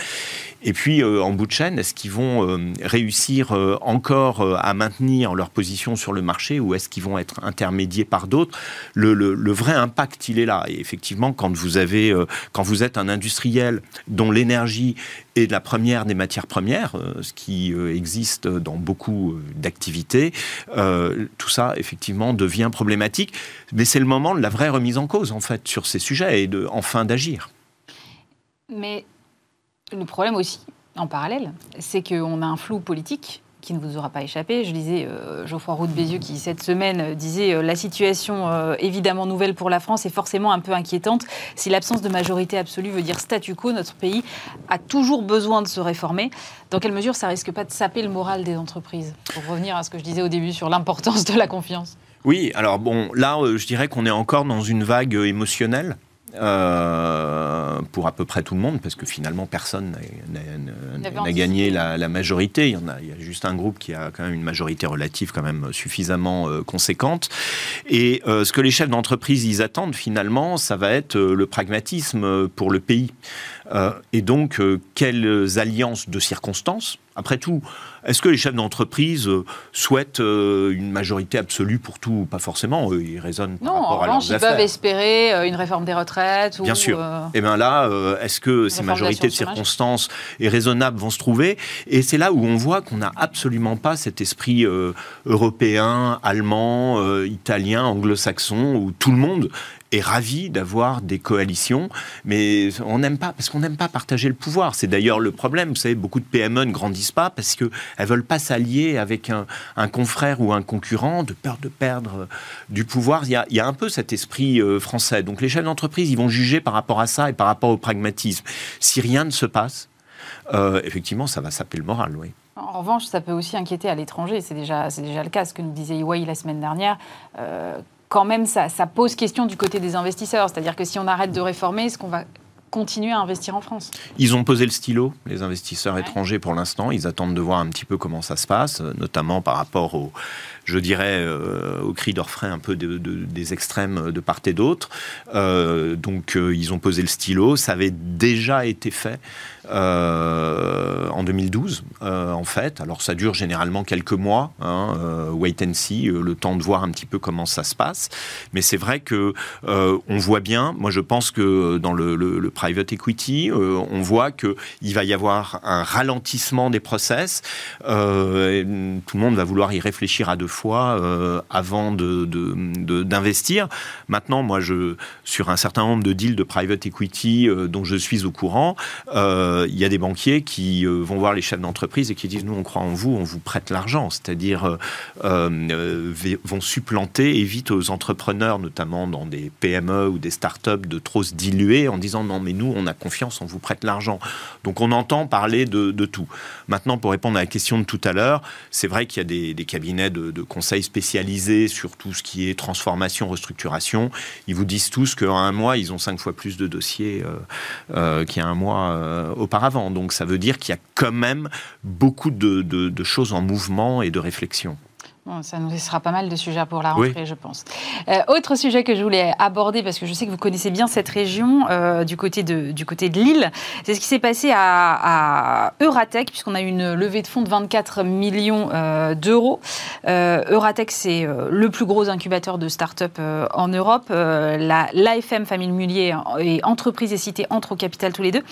Et puis, euh, en bout de chaîne, est-ce qu'ils vont réussir encore à maintenir leur position sur le marché ou est-ce qu'ils vont être intermédiés par d'autres? Le, le, vrai impact, il est là. Et effectivement, quand vous, avez, quand vous êtes un industriel dont l'énergie est la première des matières premières, ce qui existe dans beaucoup d'activités, tout ça, effectivement, devient problématique. Mais c'est le moment de la vraie remise en cause, en fait sur ces sujets et de enfin d'agir. Mais le problème aussi, en parallèle, c'est qu'on a un flou politique qui ne vous aura pas échappé. Je lisais euh, Geoffroy Roux de Bézieux qui, cette semaine, disait euh, la situation euh, évidemment nouvelle pour la France est forcément un peu inquiétante. Si l'absence de majorité absolue veut dire statu quo, notre pays a toujours besoin de se réformer. Dans quelle mesure ça risque pas de saper le moral des entreprises? Pour revenir à ce que je disais au début sur l'importance de la confiance. Oui, alors bon, là, euh, je dirais qu'on est encore dans une vague euh, émotionnelle. Euh, pour à peu près tout le monde, parce que finalement personne n'a gagné la, majorité. Il y, en a, il y a juste un groupe qui a quand même une majorité relative quand même suffisamment conséquente. Et ce que les chefs d'entreprise ils attendent finalement, ça va être le pragmatisme pour le pays. et donc, quelles alliances de circonstances après tout, est-ce que les chefs d'entreprise euh, souhaitent euh, une majorité absolue pour tout Pas forcément. Ils raisonnent par rapport à leurs ils peuvent espérer euh, une réforme des retraites. Bien sûr. Et eh bien là, est-ce que ces majorités de circonstances et raisonnables vont se trouver? Et c'est là où on voit qu'on n'a absolument pas cet esprit européen, allemand, italien, anglo-saxon, où tout le monde est ravi d'avoir des coalitions, mais on n'aime pas, parce qu'on n'aime pas partager le pouvoir. C'est d'ailleurs le problème. Vous savez, beaucoup de PME ne grandissent pas parce qu'elles ne veulent pas s'allier avec un, confrère ou un concurrent de peur de perdre du pouvoir. Il y a, un peu cet esprit euh, français. Donc les chefs d'entreprise, ils vont juger par rapport à ça et par rapport au pragmatisme. Si rien ne se passe, euh, effectivement, ça va saper le moral, oui. En revanche, ça peut aussi inquiéter à l'étranger. C'est déjà, déjà le cas, ce que nous disait EY la semaine dernière. Euh, quand même, ça, pose question du côté des investisseurs. C'est-à-dire que si on arrête de réformer, est-ce qu'on va continuer à investir en France? Ils ont posé le stylo, les investisseurs étrangers pour l'instant. Ils attendent de voir un petit peu comment ça se passe, notamment par rapport au, je dirais, euh, au cri d'orfraie un peu des extrêmes de part et d'autre. Euh, donc euh, ils ont posé le stylo. Ça avait déjà été fait en 2012, en fait. Alors ça dure généralement quelques mois, hein, wait and see, le temps de voir un petit peu comment ça se passe. Mais c'est vrai que on voit bien. Moi, je pense que dans le, private equity. on voit qu'il va y avoir un ralentissement des process. tout le monde va vouloir y réfléchir à deux fois avant d'investir. Maintenant, moi, je, sur un certain nombre de deals de private equity dont je suis au courant, il y a des banquiers qui vont voir les chefs d'entreprise et qui disent nous on croit en vous, on vous prête l'argent, c'est-à-dire vont supplanter et vite aux entrepreneurs, notamment dans des PME ou des startups, de trop se diluer en disant non, mais nous, on a confiance, on vous prête l'argent. Donc on entend parler de, tout. Maintenant, pour répondre à la question de tout à l'heure, c'est vrai qu'il y a des, cabinets de, conseils spécialisés sur tout ce qui est transformation, restructuration. Ils vous disent tous qu'en un mois, ils ont cinq fois plus de dossiers euh, euh, qu'il y a un mois euh, auparavant. Donc ça veut dire qu'il y a quand même beaucoup de choses en mouvement et de réflexion ça nous laissera pas mal de sujets pour la rentrée, je pense. Euh, autre sujet que je voulais aborder, parce que je sais que vous connaissez bien cette région euh, du, côté de, du côté de Lille, c'est ce qui s'est passé à, Euratech, puisqu'on a eu une levée de fonds de 24 millions euh, d'euros. Euratech, c'est le plus gros incubateur de start-up en Europe. L'AFM, Famille Mullier et Entreprise et Cité entrent au capital tous les deux.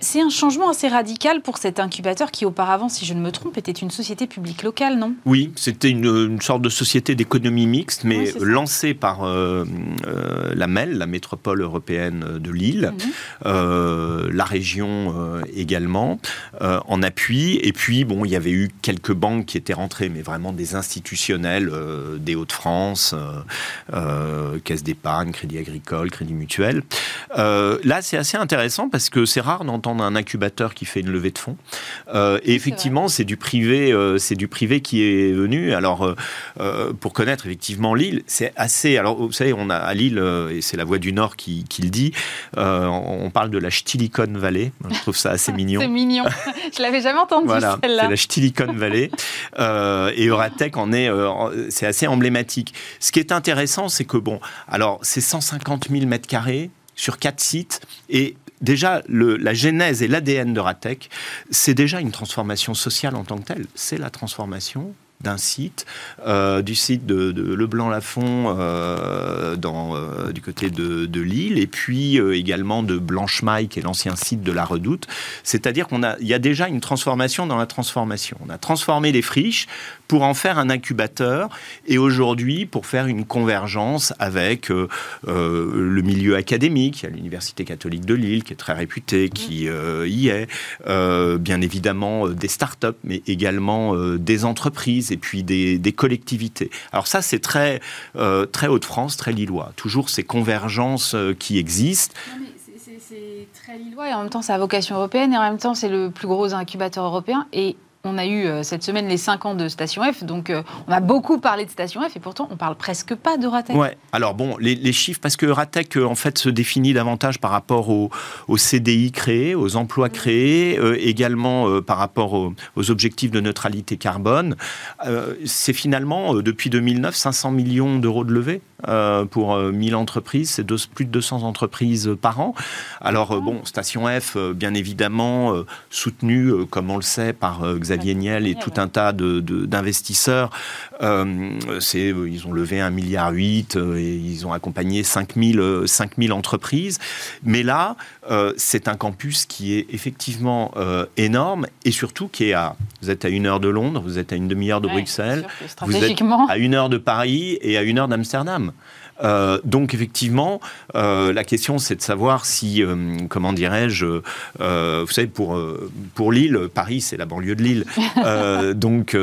c'est un changement assez radical pour cet incubateur qui, auparavant, si je ne me trompe, était une société publique locale, non? Oui, c'était une une, sorte de société d'économie mixte, mais lancée par euh, euh, la MEL, la métropole européenne de Lille, mhm. euh, la région également, en appui. Et puis, bon, il y avait eu quelques banques qui étaient rentrées, mais vraiment des institutionnels des Hauts-de-France, Caisse d'épargne, Crédit Agricole, Crédit Mutuel. là, c'est assez intéressant parce que c'est rare d'entendre un incubateur qui fait une levée de fonds. et effectivement, c'est du privé, c'est du privé qui est venu. Alors, euh, euh, pour connaître effectivement Lille, c'est assez. Alors, vous savez, on a à Lille, euh, et c'est la Voix du Nord qui, le dit, on parle de la Stilicon Valley. Je trouve ça assez mignon. c'est mignon. Je l'avais jamais entendu voilà, celle-là. C'est la Stilicon Valley. et Euratech en est. c'est assez emblématique. Ce qui est intéressant, c'est que, bon, alors, c'est 150 000 mètres carrés sur quatre sites et déjà, la genèse et l'ADN de Ratec, c'est déjà une transformation sociale en tant que telle. C'est la transformation d'un site, euh, du site de, Leblanc-Lafont euh, euh, du côté de, de, Lille, et puis également de Blanchemaille, qui est l'ancien site de la Redoute. C'est-à-dire qu'on a, y a déjà une transformation dans la transformation. On a transformé les friches pour en faire un incubateur, et aujourd'hui pour faire une convergence avec le milieu académique. Il y a l'Université catholique de Lille, qui est très réputée, qui y est. bien évidemment des start-up, mais également des entreprises et puis des, collectivités. Alors ça, c'est très, euh, très Haute-France, très lillois. Toujours ces convergences euh, qui existent. C'est très lillois et en même temps, c'est à vocation européenne et en même temps, c'est le plus gros incubateur européen. Et on a eu euh, cette semaine les 5 ans de Station F, donc euh, on a beaucoup parlé de Station F et pourtant on parle presque pas de Ratec. Ouais. Alors bon, les, chiffres, parce que Ratec euh, en fait se définit davantage par rapport aux, CDI créés, aux emplois créés, également par rapport aux, objectifs de neutralité carbone. c'est finalement depuis 2009 500 millions d'euros de levée pour 1000 entreprises, c'est plus de 200 entreprises par an. Alors bon, Station F, bien évidemment, soutenue, comme on le sait, par Xavier Niel et tout un tas d'investisseurs. Euh, ils ont levé 1,8 milliard euh, et ils ont accompagné 5000, 5000 euh, entreprises. Mais là, c'est un campus qui est effectivement énorme et surtout qui est à. Vous êtes à une heure de Londres, vous êtes à une demi-heure de Bruxelles, vous êtes à une heure de Paris et à une heure d'Amsterdam. Euh, donc effectivement, euh, la question c'est de savoir si, euh, comment dirais-je, vous savez, pour, pour Lille, Paris c'est la banlieue de Lille. donc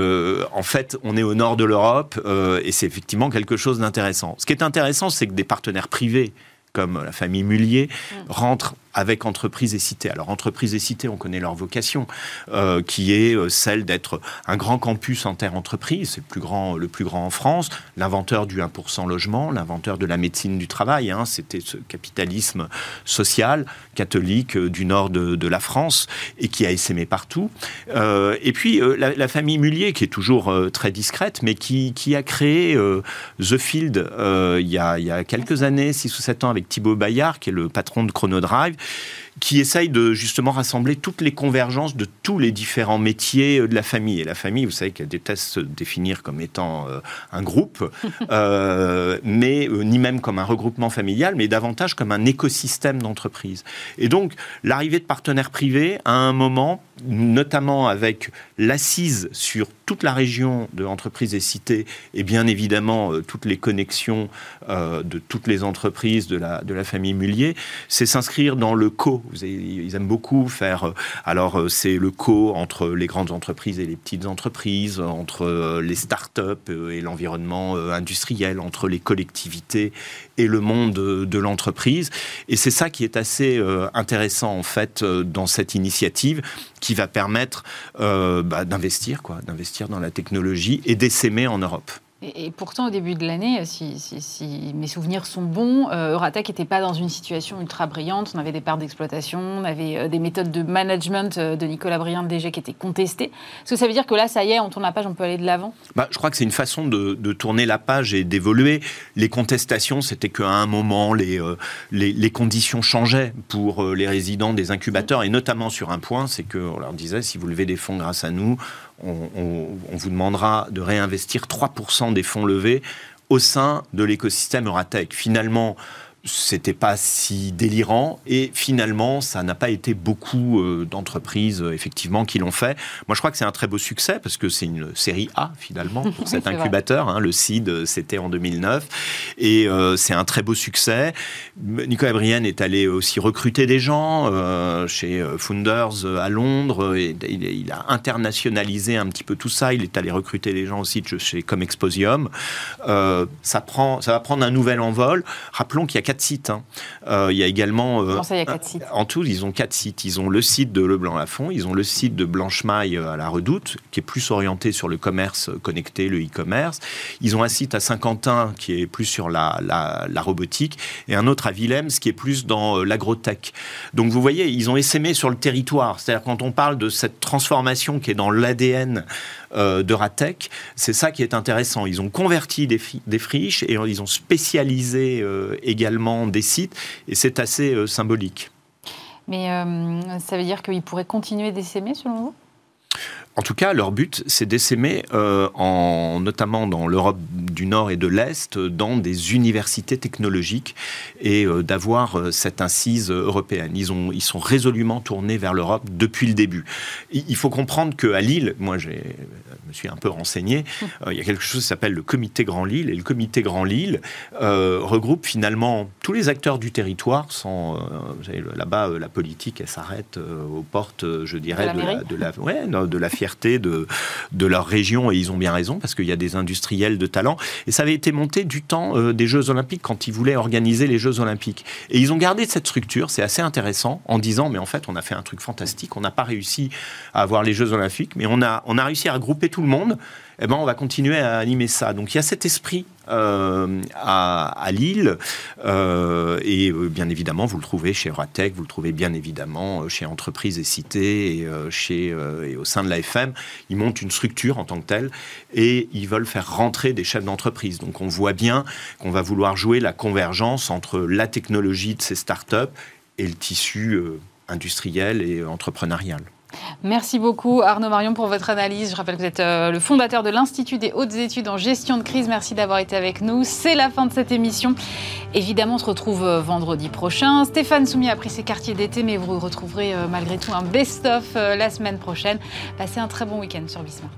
en fait, on est au nord de l'Europe et c'est effectivement quelque chose d'intéressant. Ce qui est intéressant, c'est que des partenaires privés comme la famille Mullier mm. rentrent avec entreprise et cité. Alors entreprise et cité, on connaît leur vocation, euh, qui est euh, celle d'être un grand campus en terre entreprise, c'est le plus grand, en France, l'inventeur du 1% logement, l'inventeur de la médecine du travail. Hein, C'était ce capitalisme social catholique euh, du nord de, la France et qui a essaimé partout. et puis la, famille Mullier, qui est toujours très discrète, mais qui, a créé The Field il y, a, il y a quelques années, 6 ou 7 ans, avec Thibaut Bayard, qui est le patron de Chronodrive, qui essaye de justement rassembler toutes les convergences de tous les différents métiers de la famille. Et la famille, vous savez qu'elle déteste se définir comme étant un groupe, mais ni même comme un regroupement familial, mais davantage comme un écosystème d'entreprise. Et donc, l'arrivée de partenaires privés à un moment, notamment avec l'assise sur toute la région de l'entreprise et cités et bien évidemment euh, toutes les connexions euh, de toutes les entreprises de la, de la famille Mullier, c'est s'inscrire dans le co. Ils aiment beaucoup faire. Euh, alors, c'est le co entre les grandes entreprises et les petites entreprises, entre les start-up et l'environnement industriel, entre les collectivités et le monde de l'entreprise. Et c'est ça qui est assez intéressant en fait dans cette initiative qui va permettre bah, d'investir, quoi, d'investir dans la technologie et d'essaimer en Europe. Et, pourtant, au début de l'année, si, mes souvenirs sont bons, euh, Euratech n'était pas dans une situation ultra brillante. On avait des parts d'exploitation, on avait euh, des méthodes de management euh, de Nicolas Briand DG qui étaient contestées. Est-ce que ça veut dire que là, ça y est, on tourne la page, on peut aller de l'avant? Bah, Je crois que c'est une façon de, tourner la page et d'évoluer. Les contestations, c'était qu'à un moment, les, les, conditions changeaient pour les résidents des incubateurs, et notamment sur un point, c'est qu'on leur disait, si vous levez des fonds grâce à nous, on, vous demandera de réinvestir 3% des fonds levés au sein de l'écosystème Euratech. Finalement, c'était pas si délirant et finalement ça n'a pas été beaucoup euh, d'entreprises euh, effectivement qui l'ont fait. Moi je crois que c'est un très beau succès parce que c'est une série A finalement pour cet incubateur. Hein. le CID euh, c'était en 2009 et c'est un très beau succès. Nicolas Brienne est allé aussi recruter des gens chez Founders à Londres et il, a internationalisé un petit peu tout ça. Il est allé recruter des gens aussi chez Comexposium. ça prend ça va prendre un nouvel envol. Rappelons qu'il y a sites. Hein. Euh, il y a également. Euh, il y a quatre sites En tout, ils ont quatre sites. Ils ont le site de Leblanc-Lafont, ils ont le site de Blanchemaille euh, à la Redoute, qui est plus orienté sur le commerce connecté, le e-commerce. Ils ont un site à Saint-Quentin qui est plus sur la, la, robotique, et un autre à Willems qui est plus dans l'agrotech. Donc vous voyez, ils ont essaimé sur le territoire. C'est-à-dire quand on parle de cette transformation qui est dans l'ADN euh, de Ratec. C'est ça qui est intéressant. Ils ont converti des, friches et ils ont spécialisé euh, également des sites et c'est assez euh, symbolique. Mais ça veut dire qu'ils pourraient continuer d'essaimer selon vous? En tout cas, leur but, c'est d'essaimer, euh, en, notamment dans l'Europe du Nord et de l'Est, dans des universités technologiques et euh, d'avoir euh, cette incise européenne. Ils, ont, ils sont résolument tournés vers l'Europe depuis le début. Il faut comprendre qu'à Lille, moi me suis un peu renseigné, il y a quelque chose qui s'appelle le Comité Grand Lille, et le Comité Grand Lille regroupe finalement tous les acteurs du territoire, sans, là-bas, la politique, elle s'arrête aux portes, je dirais, de la, de la, ouais, de la de, de leur région et ils ont bien raison parce qu'il y a des industriels de talent. Et ça avait été monté du temps euh, des Jeux Olympiques quand ils voulaient organiser les Jeux Olympiques. Et ils ont gardé cette structure, c'est assez intéressant, en disant mais en fait on a fait un truc fantastique, on n'a pas réussi à avoir les Jeux Olympiques, mais on a, on a réussi à regrouper tout le monde eh ben, on va continuer à animer ça. Donc il y a cet esprit euh, à, Lille, euh, et euh, bien évidemment, vous le trouvez chez Ratec, vous le trouvez bien évidemment chez Entreprises et Cités, et, chez, et au sein de l'AFM. Ils montent une structure en tant que telle, et ils veulent faire rentrer des chefs d'entreprise. Donc on voit bien qu'on va vouloir jouer la convergence entre la technologie de ces startups et le tissu industriel et entrepreneurial. Merci beaucoup Arnaud Marion pour votre analyse. Je rappelle que vous êtes euh, le fondateur de l'Institut des hautes études en gestion de crise. Merci d'avoir été avec nous. C'est la fin de cette émission. Évidemment, on se retrouve euh, vendredi prochain. Stéphane Soumier a pris ses quartiers d'été, mais vous retrouverez euh, malgré tout un best-of la semaine prochaine. Passez un très bon week-end sur Bismart.